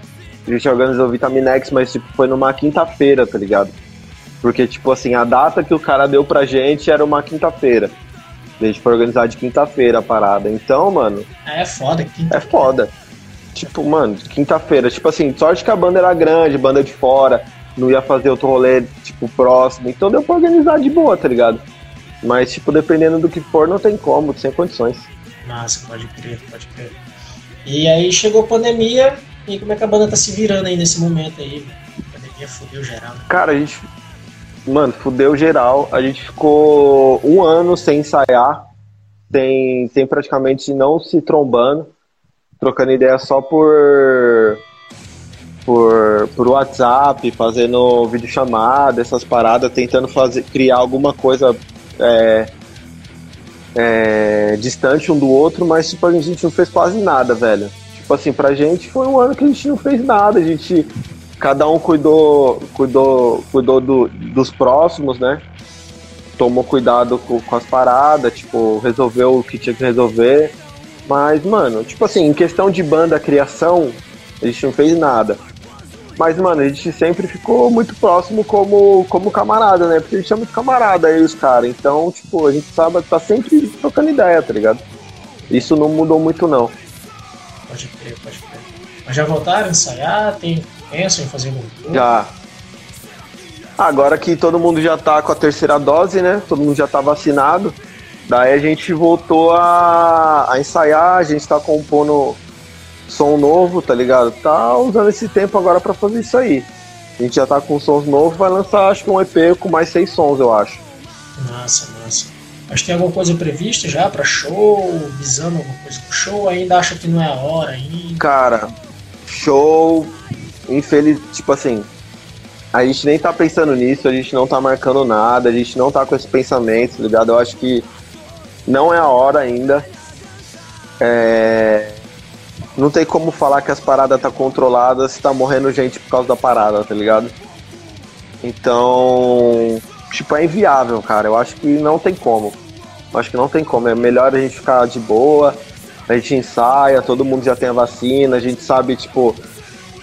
S2: A gente organizou Vitaminex, mas tipo, foi numa quinta-feira, tá ligado? Porque, tipo assim, a data que o cara deu pra gente era uma quinta-feira. A gente foi organizar de quinta-feira a parada. Então, mano.
S1: É foda, quinta
S2: É foda. Tipo, mano, quinta-feira. Tipo assim, sorte que a banda era grande, banda de fora. Não ia fazer outro rolê, tipo, próximo. Então deu pra organizar de boa, tá ligado? Mas, tipo, dependendo do que for, não tem como, sem condições.
S1: Massa, pode crer, pode crer. E aí chegou a pandemia, e como é que a banda tá se virando aí nesse momento aí? A pandemia fudeu geral. Né?
S2: Cara, a gente Mano, fudeu geral. A gente ficou um ano sem ensaiar, sem, sem praticamente não se trombando, trocando ideia só por por, por WhatsApp, fazendo videochamada, essas paradas, tentando fazer, criar alguma coisa é, é, distante um do outro, mas tipo, a gente não fez quase nada, velho. Tipo assim, pra gente foi um ano que a gente não fez nada, a gente cada um cuidou, cuidou, cuidou do, dos próximos, né? Tomou cuidado com, com, as paradas, tipo, resolveu o que tinha que resolver. Mas, mano, tipo assim, em questão de banda, criação, a gente não fez nada. Mas, mano, a gente sempre ficou muito próximo como, como camarada, né? Porque a gente é muito camarada aí, os caras. Então, tipo, a gente sabe, tá sempre trocando ideia, tá ligado? Isso não mudou muito, não.
S1: Pode crer, pode crer. Mas já voltaram a ensaiar? Tem Pensam em fazer tour?
S2: Já. Agora que todo mundo já tá com a terceira dose, né? Todo mundo já tá vacinado. Daí a gente voltou a, a ensaiar, a gente tá compondo som novo, tá ligado? Tá usando esse tempo agora para fazer isso aí. A gente já tá com sons novos, vai lançar acho que um EP com mais seis sons, eu acho.
S1: Massa, massa. Mas tem alguma coisa prevista já para show? Visando alguma coisa pro show? Ainda acha que não é a hora ainda?
S2: Cara, show, infeliz, tipo assim, a gente nem tá pensando nisso, a gente não tá marcando nada, a gente não tá com esse pensamento, tá ligado? Eu acho que não é a hora ainda. É... Não tem como falar que as paradas tá controladas se tá morrendo gente por causa da parada, tá ligado? Então, tipo, é inviável, cara. Eu acho que não tem como. Eu acho que não tem como. É melhor a gente ficar de boa, a gente ensaia, todo mundo já tem a vacina, a gente sabe, tipo,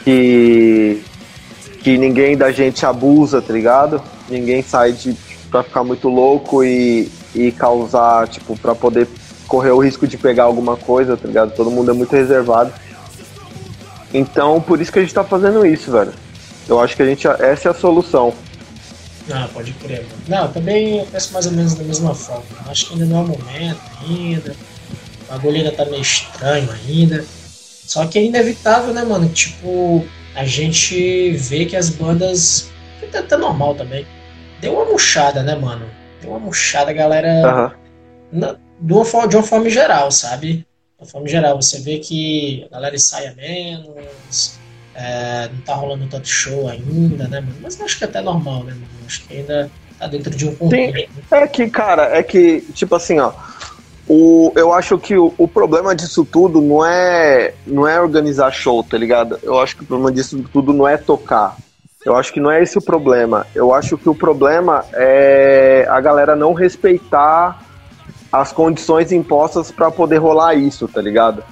S2: que, que ninguém da gente abusa, tá ligado? Ninguém sai de, pra ficar muito louco e, e causar, tipo, pra poder correr o risco de pegar alguma coisa, tá ligado? Todo mundo é muito reservado. Então, por isso que a gente tá fazendo isso, velho. Eu acho que a gente, essa é a solução.
S1: Ah, pode crer. Não, também penso mais ou menos da mesma forma. Acho que ainda não é o momento, ainda. A ainda tá meio estranho ainda. Só que é inevitável, né, mano? Tipo, a gente vê que as bandas. Que tá, tá normal também. Deu uma murchada, né, mano? Deu uma murchada, a galera.
S2: Uhum.
S1: Na, de, uma forma, de uma forma geral, sabe? De uma forma geral. Você vê que a galera ensaia menos. É, não tá rolando tanto show ainda, né, mano? Mas acho que é até normal, né, mano? Acho que ainda tá dentro de um
S2: controle. É que, cara, é que, tipo assim, ó. O, eu acho que o, o, problema disso tudo não é, não é organizar show, tá ligado? Eu acho que o problema disso tudo não é tocar. Eu acho que não é esse o problema. Eu acho que o problema é a galera não respeitar as condições impostas para poder rolar isso, tá ligado?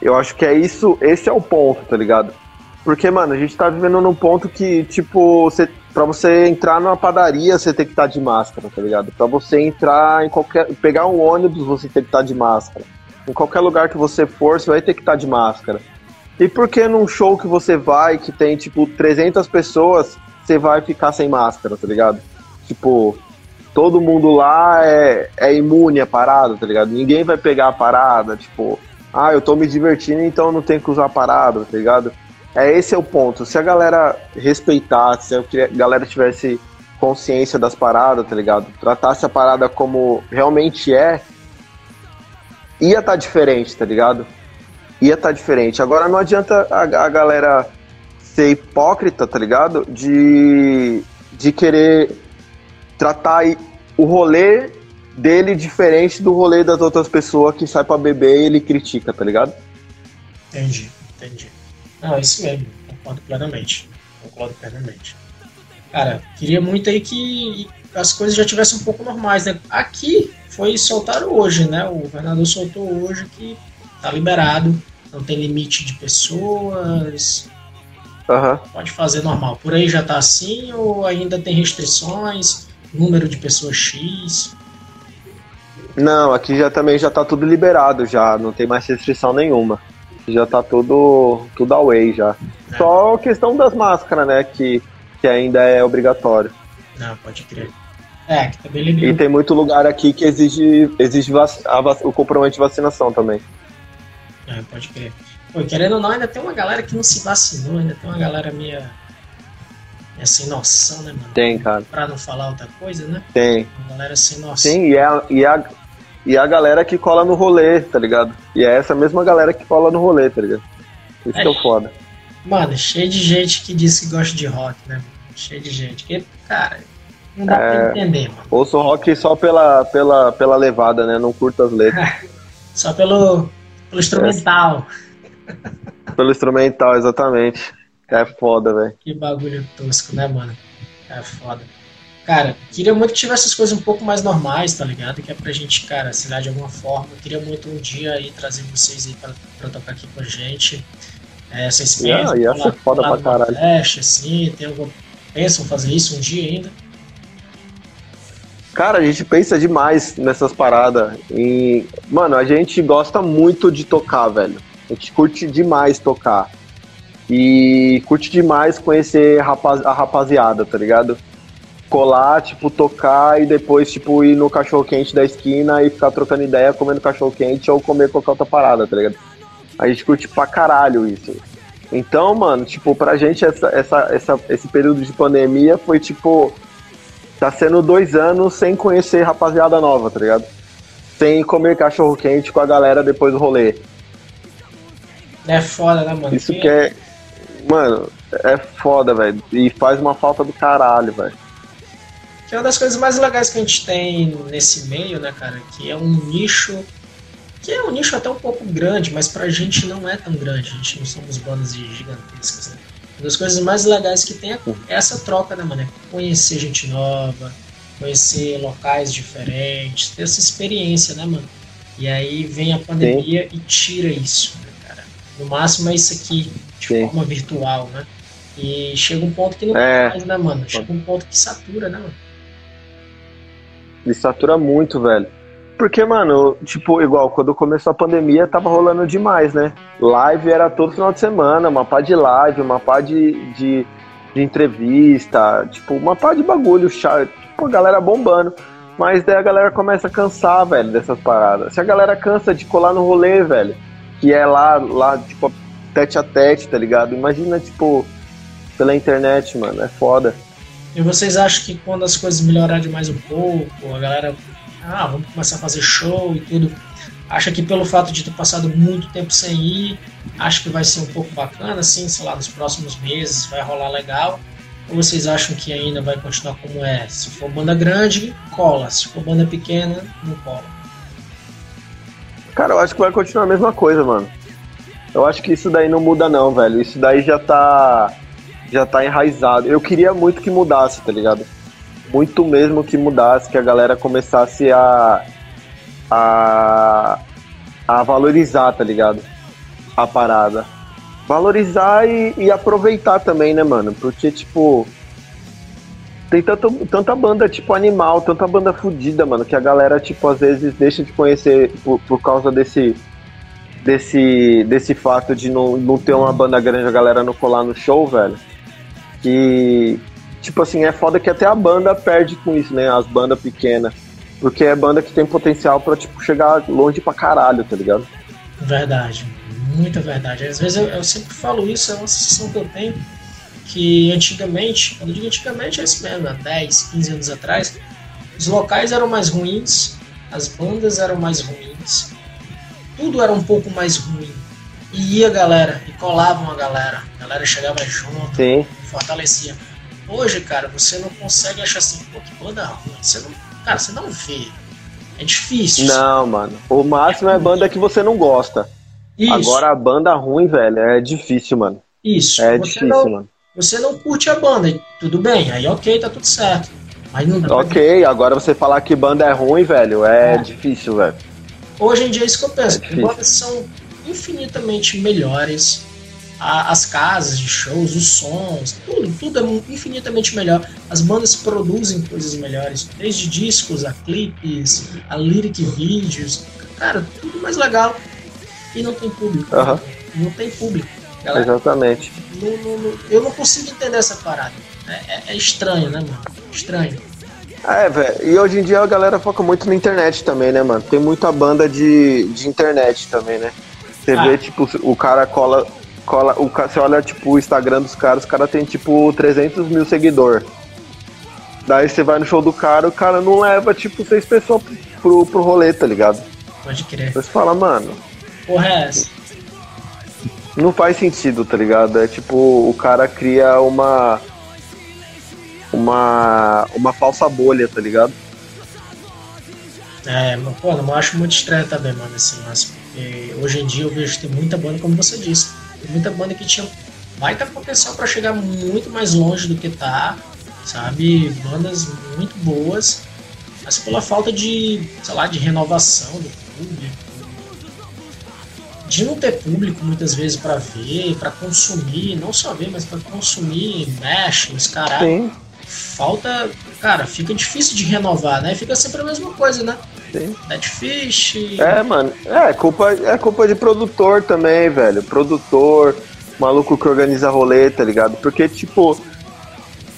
S2: Eu acho que é isso, esse é o ponto, tá ligado? Porque, mano, a gente tá vivendo num ponto que, tipo, você, pra você entrar numa padaria, você tem que estar tá de máscara, tá ligado? Pra você entrar em qualquer. pegar um ônibus, você tem que estar tá de máscara. Em qualquer lugar que você for, você vai ter que estar tá de máscara. E por que num show que você vai, que tem, tipo, 300 pessoas, você vai ficar sem máscara, tá ligado? Tipo, todo mundo lá é, é imune à parada, tá ligado? Ninguém vai pegar a parada, tipo ah, eu tô me divertindo, então não tenho que usar parada, tá ligado? É esse é o ponto. Se a galera respeitasse, se a galera tivesse consciência das paradas, tá ligado? Tratasse a parada como realmente é, ia tá diferente, tá ligado? Ia tá diferente. Agora não adianta a, a galera ser hipócrita, tá ligado? De, de querer tratar o rolê dele diferente do rolê das outras pessoas que sai para beber e ele critica, tá ligado?
S1: Entendi, entendi. Não, é isso mesmo, concordo plenamente. Concordo plenamente. Cara, queria muito aí que as coisas já tivessem um pouco normais, né? Aqui foi soltar hoje, né? O governador soltou hoje que tá liberado, não tem limite de pessoas.
S2: Uhum.
S1: Pode fazer normal. Por aí já tá assim ou ainda tem restrições? Número de pessoas X?
S2: Não, aqui já também já tá tudo liberado já, não tem mais restrição nenhuma. Já tá tudo tudo away já. É. Só a questão das máscaras, né, que, que ainda é obrigatório.
S1: Não, pode crer. É, que também liberou.
S2: E tem muito lugar aqui que exige, exige vac, vac, o comprovante de vacinação também.
S1: É, pode crer. Pô, querendo ou não, ainda tem uma galera que não se vacinou, ainda tem uma galera meio, meio sem noção, né, mano?
S2: Tem, cara.
S1: Pra não falar outra coisa, né?
S2: Tem.
S1: Uma galera sem noção.
S2: Sim, e, é, e, a, e a galera que cola no rolê, tá ligado? E é essa mesma galera que cola no rolê, tá ligado? Isso é, que é o foda.
S1: Mano, cheio de gente que diz que gosta de rock, né? Cheio de gente. Que, cara, não dá é, pra entender, mano.
S2: Ouço rock só pela, pela, pela levada, né? Não curto as letras.
S1: só pelo, pelo instrumental.
S2: É. pelo instrumental, exatamente. É foda, velho.
S1: Que bagulho tosco, né, mano? É foda. Cara, queria muito que tivesse as coisas um pouco mais normais, tá ligado? Que é pra gente, cara, assinar de alguma forma. Eu queria muito um dia aí trazer vocês aí pra, pra tocar aqui com a gente. É, essa experiência.
S2: Yeah, ia ser foda pra caralho.
S1: Flash, assim, tem algum... Pensam fazer isso um dia ainda?
S2: Cara, a gente pensa demais nessas paradas. E, mano, a gente gosta muito de tocar, velho. A gente curte demais tocar. e curte demais conhecer rapaz, a rapaziada, tá ligado? Colar, tipo, tocar e depois, tipo, ir no cachorro quente da esquina e ficar trocando ideia, comendo cachorro quente ou comer qualquer outra parada, tá ligado? A gente curte pra caralho isso. Então, mano, tipo, pra gente essa, essa, essa, esse período de pandemia foi tipo. Tá sendo dois anos sem conhecer rapaziada nova, tá ligado? Sem comer cachorro quente com a galera depois do rolê.
S1: É foda, né, mano?
S2: Isso que é. Mano, é foda, velho. E faz uma falta do caralho, velho.
S1: Que é uma das coisas mais legais que a gente tem nesse meio, né, cara? Que é um nicho que é um nicho até um pouco grande, mas pra gente não é tão grande, a gente não somos bandas gigantescas. Né? Uma das coisas mais legais que tem é essa troca, né, mano? É conhecer gente nova, conhecer locais diferentes, ter essa experiência, né, mano? E aí vem a pandemia Sim. e tira isso, né, cara? No máximo é isso aqui, de Sim. forma virtual, né? E chega um ponto que não é. mais, né, mano? Chega um ponto que satura, né, mano?
S2: Ele satura muito, velho. Porque, mano, tipo, igual, quando começou a pandemia, tava rolando demais, né? Live era todo final de semana, uma pá de live, uma pá de, de, de entrevista, tipo, uma pá de bagulho, chato, tipo, a galera bombando. Mas daí a galera começa a cansar, velho, dessas paradas. Se a galera cansa de colar no rolê, velho, que é lá, lá, tipo, tete a tete, tá ligado? Imagina, tipo, pela internet, mano, é foda.
S1: E vocês acham que quando as coisas melhorarem mais um pouco, a galera ah, vamos começar a fazer show e tudo. Acha que pelo fato de ter passado muito tempo sem ir, acho que vai ser um pouco bacana, assim, sei lá, nos próximos meses vai rolar legal? Ou vocês acham que ainda vai continuar como é? Se for banda grande, cola. Se for banda pequena, não cola.
S2: Cara, eu acho que vai continuar a mesma coisa, mano. Eu acho que isso daí não muda não, velho. Isso daí já tá já tá enraizado. Eu queria muito que mudasse, tá ligado? muito mesmo que mudasse, que a galera começasse a, a, a valorizar, tá ligado? A parada. Valorizar e, e aproveitar também, né, mano? Porque, tipo, tem tanto, tanta banda, tipo, animal, tanta banda fodida, mano, que a galera, tipo, às vezes deixa de conhecer por, por causa desse, desse, desse fato de não, não ter uma banda grande, a galera não colar no show, velho. Que, tipo assim, é foda que até a banda perde com isso, né? As bandas pequenas. Porque é banda que tem potencial pra, tipo, chegar longe pra caralho, tá ligado?
S1: Verdade, muita verdade. Às vezes eu, eu sempre falo isso, é uma sensação que eu tenho, que antigamente, quando eu digo antigamente é isso mesmo, há 10, 15 anos atrás, os locais eram mais ruins, as bandas eram mais ruins, tudo era um pouco mais ruim. E ia galera, e colavam a galera, a galera chegava junto, Sim. fortalecia. Hoje, cara, você não consegue achar assim, pô, que banda ruim. Você não, cara, você não vê. É difícil.
S2: Não, mano. O máximo é, é banda que você não gosta. Isso. Agora a banda ruim, velho, é difícil, mano.
S1: Isso.
S2: É difícil,
S1: não,
S2: mano.
S1: Você não curte a banda, tudo bem, aí ok, tá tudo certo. Mas não dá
S2: Ok, agora você falar que banda é ruim, velho, é, é. difícil, velho.
S1: Hoje em dia é isso que eu penso. É bandas são infinitamente melhores, a, as casas de shows, os sons, tudo, tudo é infinitamente melhor. As bandas produzem coisas melhores, desde discos, a clipes, a lyric vídeos, cara, tudo mais legal. E não tem público.
S2: Uhum.
S1: Não tem público.
S2: Galera, Exatamente.
S1: Eu não consigo entender essa parada. É, é, é estranho, né, mano? Estranho.
S2: É, velho. E hoje em dia a galera foca muito na internet também, né, mano? Tem muita banda de, de internet também, né? Você ah. vê, tipo, o cara cola, cola, o, você olha tipo, o Instagram dos caras, os caras tem tipo 300 mil seguidores. Daí você vai no show do cara, o cara não leva tipo seis pessoas pro, pro rolê, tá ligado?
S1: Pode crer.
S2: Você fala, mano.
S1: Porra é essa?
S2: Não faz sentido, tá ligado? É tipo, o cara cria uma. Uma. Uma falsa bolha, tá ligado?
S1: É, pô, não acho muito estranho também, mano, esse lance. Hoje em dia eu vejo que tem muita banda, como você disse tem muita banda que tinha baita potencial para chegar muito mais longe do que tá, sabe? Bandas muito boas, mas pela falta de, sei lá, de renovação do público, de não ter público muitas vezes para ver, para consumir, não só ver, mas para consumir, mexe, os caras. Falta, cara, fica difícil de renovar, né? Fica sempre a mesma coisa, né? Sim. Netfish.
S2: É, mano. É culpa, é culpa de produtor também, velho. Produtor. maluco que organiza rolê, tá ligado? Porque, tipo,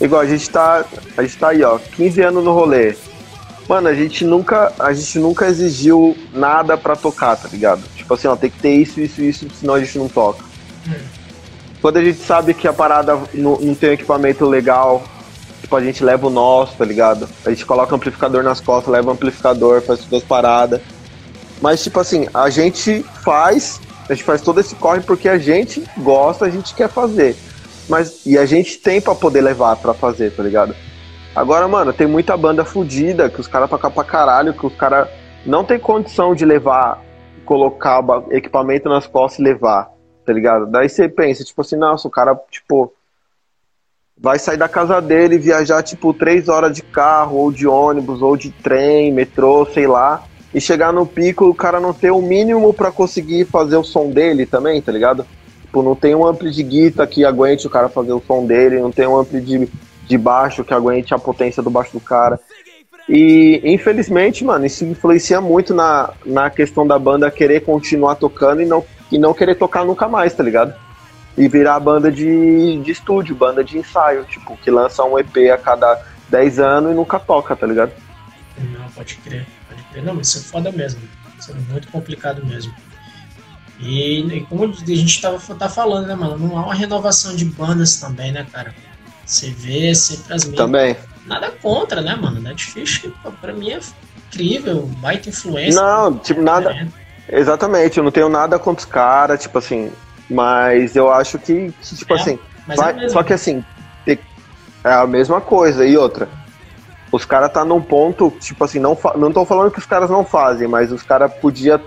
S2: igual a gente tá. A gente tá aí, ó, 15 anos no rolê. Mano, a gente nunca, a gente nunca exigiu nada pra tocar, tá ligado? Tipo assim, ó, tem que ter isso, isso, isso, senão a gente não toca. Hum. Quando a gente sabe que a parada não, não tem um equipamento legal, tipo, a gente leva o nosso, tá ligado? A gente coloca amplificador nas costas, leva o amplificador, faz todas as paradas. Mas, tipo assim, a gente faz, a gente faz todo esse corre porque a gente gosta, a gente quer fazer. Mas, e a gente tem pra poder levar pra fazer, tá ligado? Agora, mano, tem muita banda fodida que os caras tocam pra caralho, que os caras não tem condição de levar, colocar equipamento nas costas e levar, tá ligado? Daí você pensa, tipo assim, nossa, o cara, tipo, vai sair da casa dele viajar, tipo, três horas de carro, ou de ônibus, ou de trem, metrô, sei lá, e chegar no pico o cara não ter o mínimo para conseguir fazer o som dele também, tá ligado? Tipo, não tem um ampli de guitarra que aguente o cara fazer o som dele, não tem um ampli de de baixo que aguente a potência do baixo do cara. E infelizmente, mano, isso influencia muito na, na questão da banda querer continuar tocando e não, e não querer tocar nunca mais, tá ligado? E virar banda de, de estúdio, banda de ensaio, tipo, que lança um EP a cada 10 anos e nunca toca, tá ligado?
S1: Não, pode crer, pode crer. Não, mas isso é foda mesmo. Isso é muito complicado mesmo. E, e como a gente tava, tá falando, né, mano? Não há uma renovação de bandas também, né, cara? Você vê sempre as
S2: mesmas. Também.
S1: Nada contra, né, mano? Netflix, pra mim, é incrível, baita influência.
S2: Não, tipo, é nada. Exatamente, eu não tenho nada contra os caras, tipo assim. Mas eu acho que, tipo é, assim. Vai, é só que assim, é a mesma coisa. E outra, os caras tá num ponto, tipo assim, não, não tô falando que os caras não fazem, mas os caras podia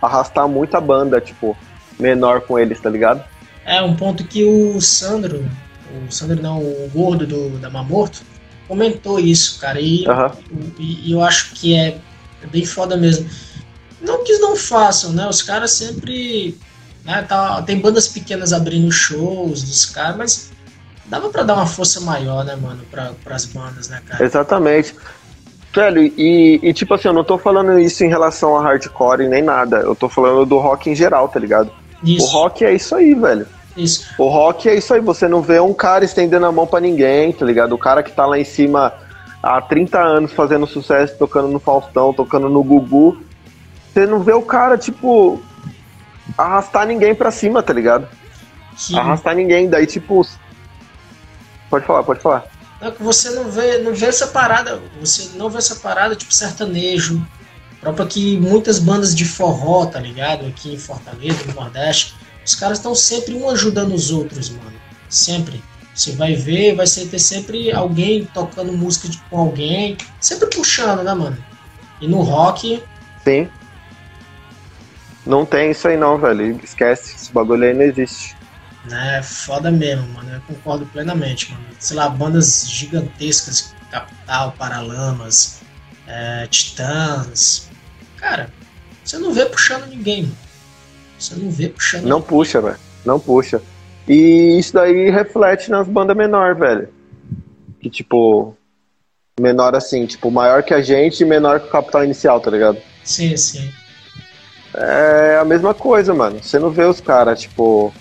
S2: arrastar muita banda, tipo, menor com eles, tá ligado?
S1: É, um ponto que o Sandro, o Sandro não, o gordo do, da Mamorto, comentou isso, cara, e, uhum. e, e, eu acho que é, é, bem foda mesmo. Não que não façam, né? Os caras sempre. Né, tá, tem bandas pequenas abrindo shows dos caras, mas dava para dar uma força maior, né, mano, pra, pras bandas, né, cara?
S2: Exatamente. Velho, e, e, tipo assim, eu não tô falando isso em relação a hardcore nem nada. Eu tô falando do rock em geral, tá ligado? Isso. O rock é isso aí, velho.
S1: Isso.
S2: O rock é isso aí, você não vê um cara estendendo a mão para ninguém, tá ligado? O cara que tá lá em cima há 30 anos fazendo sucesso, tocando no Faustão, tocando no Gugu. Você não vê o cara, tipo, arrastar ninguém pra cima, tá ligado? Sim. Arrastar ninguém, daí tipo. Pode falar, pode falar.
S1: Não, você não vê, não vê essa parada, você não vê essa parada tipo sertanejo, próprio que muitas bandas de forró, tá ligado? Aqui em Fortaleza, no Nordeste, os caras estão sempre um ajudando os outros, mano. Sempre. Você vai ver, vai ser ter sempre alguém tocando música de, com alguém, sempre puxando, né, mano? E no rock.
S2: Sim. Não tem isso aí não, velho. Esquece, esse bagulho aí não existe.
S1: É foda mesmo, mano. Eu concordo plenamente, mano. Sei lá, bandas gigantescas, Capital, Paralamas, é, Titãs. Cara, você não vê puxando ninguém, mano. Você não vê puxando.
S2: Não puxa, velho. Não puxa. E isso daí reflete nas bandas menor, velho. Que tipo. Menor assim, tipo, maior que a gente e menor que o capital inicial, tá ligado?
S1: Sim, sim.
S2: É a mesma coisa, mano. Você não vê os caras, tipo,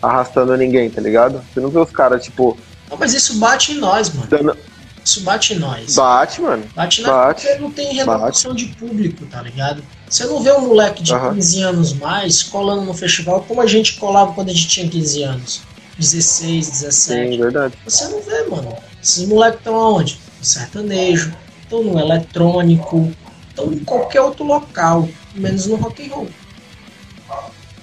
S2: arrastando ninguém, tá ligado? Você não vê os caras, tipo.
S1: Não, mas isso bate em nós, mano. Dando... Isso bate em nós.
S2: Bate, mano.
S1: Bate na bate. porque não tem renovação de público, tá ligado? Você não vê um moleque de uhum. 15 anos mais colando no festival como a gente colava quando a gente tinha 15 anos. 16, 17.
S2: Sim, verdade.
S1: Você não vê, mano. Esses moleques estão aonde? No sertanejo, estão no eletrônico, estão em qualquer outro local, menos no rock and roll.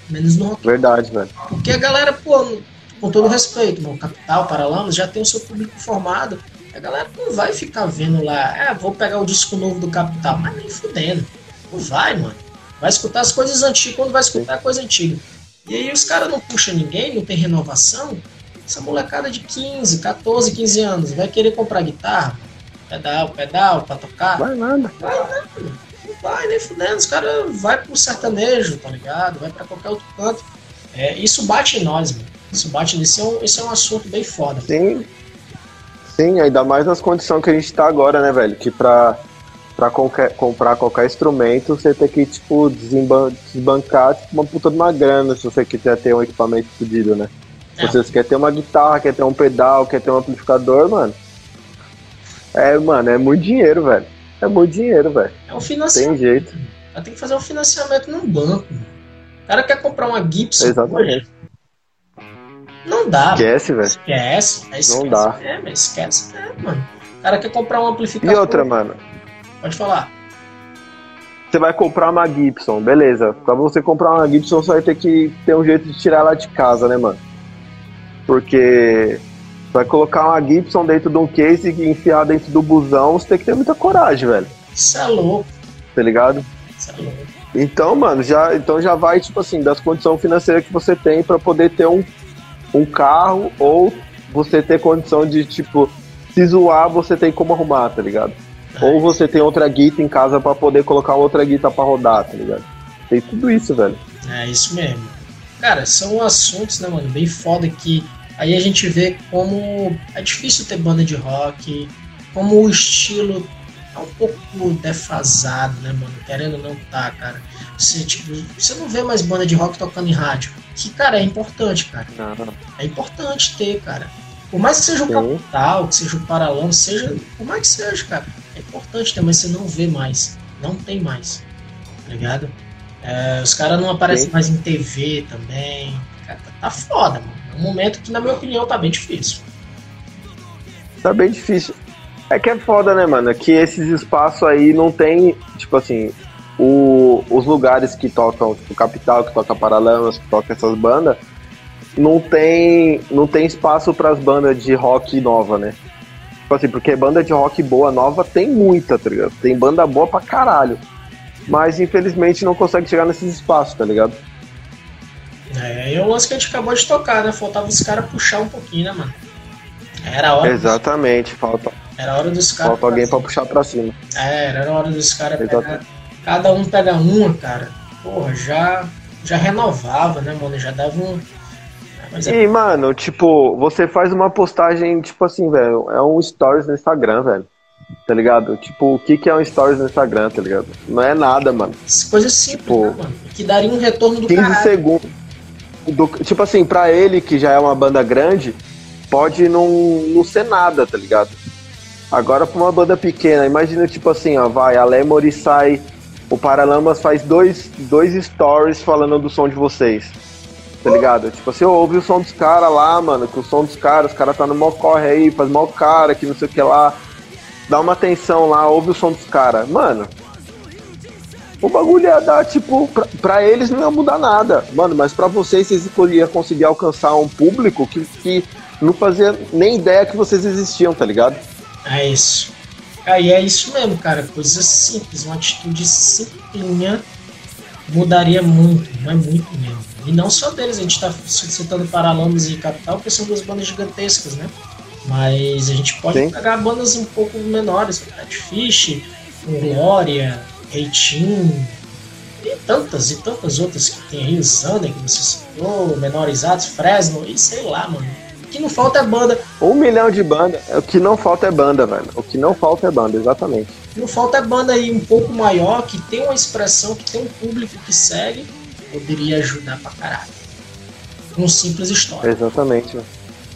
S1: Menos no rock
S2: Verdade, velho.
S1: Porque a galera, pô, com todo respeito, no Capital, Paralamas, já tem o seu público formado a galera não vai ficar vendo lá, é, vou pegar o disco novo do Capital, mas nem fudendo. Não vai, mano. Vai escutar as coisas antigas quando vai escutar a coisa antiga. E aí os caras não puxam ninguém, não tem renovação. Essa molecada de 15, 14, 15 anos vai querer comprar guitarra, pedal, pedal, pra tocar.
S2: Vai nada.
S1: Vai nada. Vai, nem fudendo. Os caras vai pro sertanejo, tá ligado? Vai pra qualquer outro canto. É, isso bate em nós, mano. Isso bate nisso. É um, isso é um assunto bem foda.
S2: Sim. Sim, ainda mais nas condições que a gente tá agora, né, velho? Que pra, pra qualquer, comprar qualquer instrumento, você tem que, tipo, desbancar tipo, uma puta de uma grana se você quiser ter um equipamento fodido, né? É. Você quer ter uma guitarra, quer ter um pedal, quer ter um amplificador, mano. É, mano, é muito dinheiro, velho. É muito dinheiro, velho.
S1: É um financiamento.
S2: Tem jeito.
S1: Tem que fazer um financiamento num banco. O cara quer comprar uma Gibson.
S2: Exatamente.
S1: Não dá.
S2: Esquece, velho.
S1: Esquece. É, esquece.
S2: Não dá.
S1: É, mas esquece. É, mano. O cara quer comprar um amplificador.
S2: E outra, mano.
S1: Pode falar.
S2: Você vai comprar uma Gibson, beleza. Pra você comprar uma Gibson, você vai ter que ter um jeito de tirar ela de casa, né, mano? Porque vai colocar uma Gibson dentro de um case e enfiar dentro do busão, você tem que ter muita coragem, velho.
S1: Isso é louco.
S2: Tá ligado?
S1: Isso é louco.
S2: Então, mano, já, então já vai, tipo assim, das condições financeiras que você tem para poder ter um, um carro ou você ter condição de, tipo, se zoar, você tem como arrumar, tá ligado? É. Ou você tem outra guita em casa para poder colocar outra guita para rodar, tá ligado? Tem tudo isso, velho.
S1: É isso mesmo. Cara, são assuntos, né, mano, bem foda que aí a gente vê como é difícil ter banda de rock, como o estilo é um pouco defasado, né, mano? Querendo ou não tá, cara. Você, tipo, você não vê mais banda de rock tocando em rádio. Que, cara, é importante, cara.
S2: Não.
S1: É importante ter, cara. Por mais que seja o Capital, que seja o Paralama, seja. Por mais que seja, cara. É importante ter, mas você não vê mais. Não tem mais. Tá ligado? É, os caras não aparecem Sim. mais em TV também. Cara, tá, tá foda, mano. É um momento que, na minha opinião, tá bem difícil.
S2: Tá bem difícil. É que é foda, né, mano? Que esses espaços aí não tem, tipo assim, o, os lugares que tocam, tipo, Capital, que toca Paralamas, que toca essas bandas, não tem, não tem espaço para as bandas de rock nova, né? Tipo assim, porque banda de rock boa nova tem muita, tá ligado? Tem banda boa pra caralho. Mas infelizmente não consegue chegar nesses espaços, tá ligado?
S1: É, é o lance que a gente acabou de tocar, né? Faltava os caras puxar um pouquinho, né, mano? Era a hora.
S2: Exatamente, dos... falta.
S1: Era hora dos caras.
S2: Falta alguém pra puxar pra cima.
S1: É, era hora dos caras pegar. Cada um pega uma, cara. Porra, já, já renovava, né, mano? Já dava um.
S2: Mas é... E, mano, tipo, você faz uma postagem, tipo assim, velho, é um stories no Instagram, velho. Tá ligado? Tipo, o que, que é um stories no Instagram, tá ligado? Não é nada, mano.
S1: Coisa simples, tipo, né, mano? Que daria um retorno do 15 caralho.
S2: segundos. Do, tipo assim, pra ele, que já é uma banda grande, pode não, não ser nada, tá ligado? Agora pra uma banda pequena, imagina tipo assim, ó, vai, a Lemory sai, o Paralamas faz dois, dois stories falando do som de vocês. Tá ligado? Tipo, você ouve o som dos caras lá, mano, que o som dos caras, os caras tá no mó corre aí, faz mal cara, que não sei o que lá. Dá uma atenção lá, ouve o som dos caras. Mano, o bagulho ia dar, tipo, pra, pra, eles não ia mudar nada. Mano, mas pra vocês, vocês iam conseguir alcançar um público que, que não fazia nem ideia que vocês existiam, tá ligado?
S1: É isso. Aí é isso mesmo, cara. Coisa simples, uma atitude simplinha mudaria muito, não é muito mesmo. E não só deles, a gente tá citando Paralamas e Capital, porque são duas bandas gigantescas, né? Mas a gente pode Sim. pegar bandas um pouco menores, Red Fish, Glória, Reitinho, e tantas e tantas outras que tem aí, o Zander, que você citou, Menores Atos, Fresno, e sei lá, mano que não falta é banda.
S2: Um milhão de banda. O que não falta é banda, velho. O que não falta é banda, exatamente.
S1: O que não falta é banda aí um pouco maior, que tem uma expressão, que tem um público que segue, poderia ajudar pra caralho. Um simples história.
S2: Exatamente.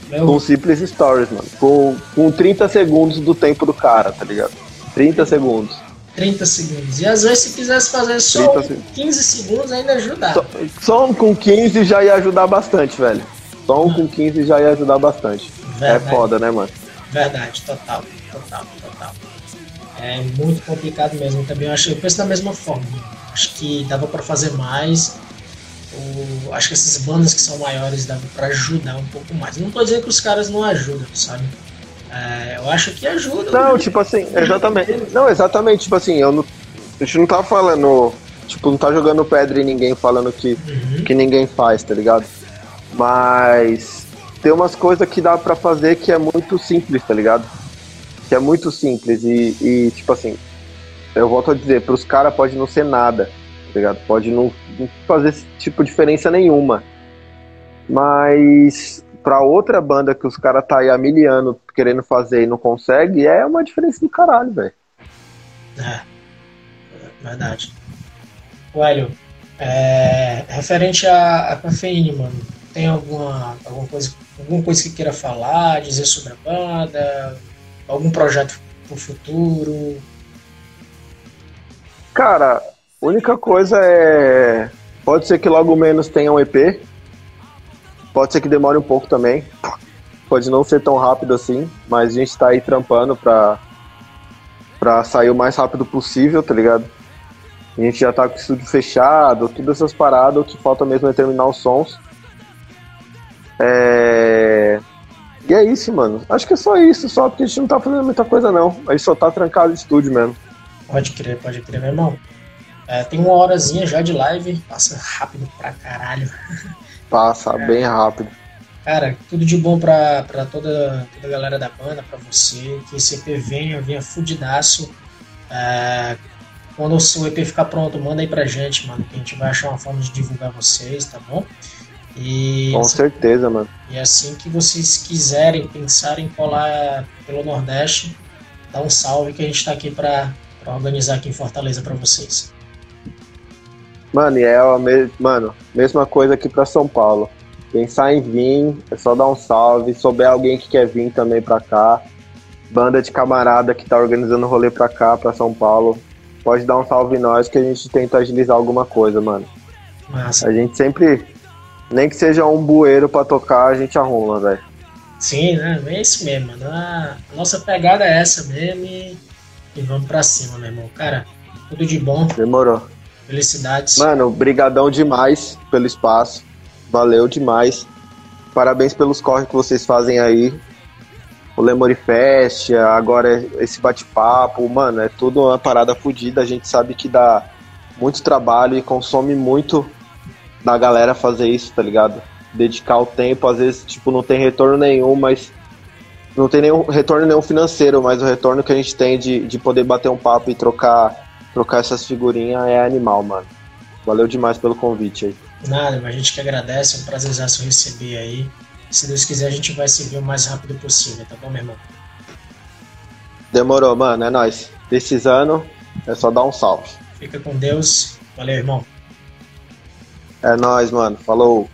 S2: Meu... Com simples stories, mano. Com, com 30 segundos do tempo do cara, tá ligado? 30 segundos.
S1: 30 segundos. E às vezes se quisesse fazer só 15 segundos ainda ajudar.
S2: Só, só com 15 já ia ajudar bastante, velho. Só um com 15 já ia ajudar bastante. É Verdade. É foda, né, mano?
S1: Verdade, total, total, total. É muito complicado mesmo também. Eu, acho, eu penso da mesma forma. Acho que dava para fazer mais. Acho que essas bandas que são maiores dava para ajudar um pouco mais. Não tô dizendo que os caras não ajudam, sabe? É, eu acho que ajuda.
S2: Não, né? tipo assim, exatamente. Não, exatamente, tipo assim, eu não, a gente não tá falando. Tipo, não tá jogando pedra em ninguém falando que, uhum. que ninguém faz, tá ligado? Mas tem umas coisas que dá para fazer que é muito simples, tá ligado? Que é muito simples e, e tipo assim, eu volto a dizer, pros caras pode não ser nada, tá ligado? Pode não, não fazer tipo diferença nenhuma. Mas pra outra banda que os caras tá aí há mil anos querendo fazer e não consegue, é uma diferença do caralho, velho.
S1: É, verdade. O Hélio, é, referente à, à cafeína, mano. tem alguma, alguma, coisa, alguma coisa que queira falar, dizer sobre a banda, algum projeto pro futuro?
S2: Cara, a única coisa é. Pode ser que logo menos tenha um EP. Pode ser que demore um pouco também. Pode não ser tão rápido assim, mas a gente tá aí trampando pra, pra sair o mais rápido possível, tá ligado? A gente já tá com o estúdio fechado, todas essas paradas, o que falta mesmo é terminar os sons. É... E é isso, mano. Acho que é só isso, só porque a gente não tá fazendo muita coisa, não. A gente só tá trancado no estúdio mesmo.
S1: Pode crer, pode crer, meu irmão. É, tem uma horazinha já de live, passa rápido pra caralho.
S2: Passa é. bem rápido.
S1: Cara, tudo de bom pra, pra toda, toda a galera da banda, pra você. Que esse EP venha, venha fudidaço. É, quando o seu EP ficar pronto, manda aí pra gente, mano, que a gente vai achar uma forma de divulgar vocês, tá bom?
S2: E Com assim, certeza, mano.
S1: E assim que vocês quiserem, pensarem em colar pelo Nordeste, dá um salve que a gente tá aqui pra, pra organizar aqui em Fortaleza pra vocês.
S2: Mano, e é a me... mano, mesma coisa aqui pra São Paulo. Pensar em vir, é só dar um salve. Souber alguém que quer vir também pra cá, banda de camarada que tá organizando rolê pra cá, pra São Paulo, pode dar um salve em nós que a gente tenta agilizar alguma coisa, mano. Massa. A gente sempre, nem que seja um bueiro pra tocar, a gente arruma, velho.
S1: Sim, né? É isso mesmo, mano. A nossa pegada é essa mesmo e, e vamos pra cima, meu irmão. Cara, tudo de bom.
S2: Demorou.
S1: Felicidades.
S2: Mano, brigadão demais pelo espaço. Valeu demais. Parabéns pelos corres que vocês fazem aí o Lemori Fest, agora esse bate-papo, mano, é tudo uma parada fodida. A gente sabe que dá muito trabalho e consome muito da galera fazer isso, tá ligado? Dedicar o tempo, às vezes, tipo, não tem retorno nenhum, mas não tem nenhum retorno nenhum financeiro, mas o retorno que a gente tem de, de poder bater um papo e trocar, trocar essas figurinhas é animal, mano. Valeu demais pelo convite aí.
S1: Nada, mas a gente que agradece, é um prazerzaço receber aí. Se Deus quiser, a gente vai se ver o mais rápido possível, tá bom, meu irmão?
S2: Demorou, mano. É nóis. Precisando, é só dar um salve.
S1: Fica com Deus. Valeu, irmão.
S2: É nóis, mano. Falou.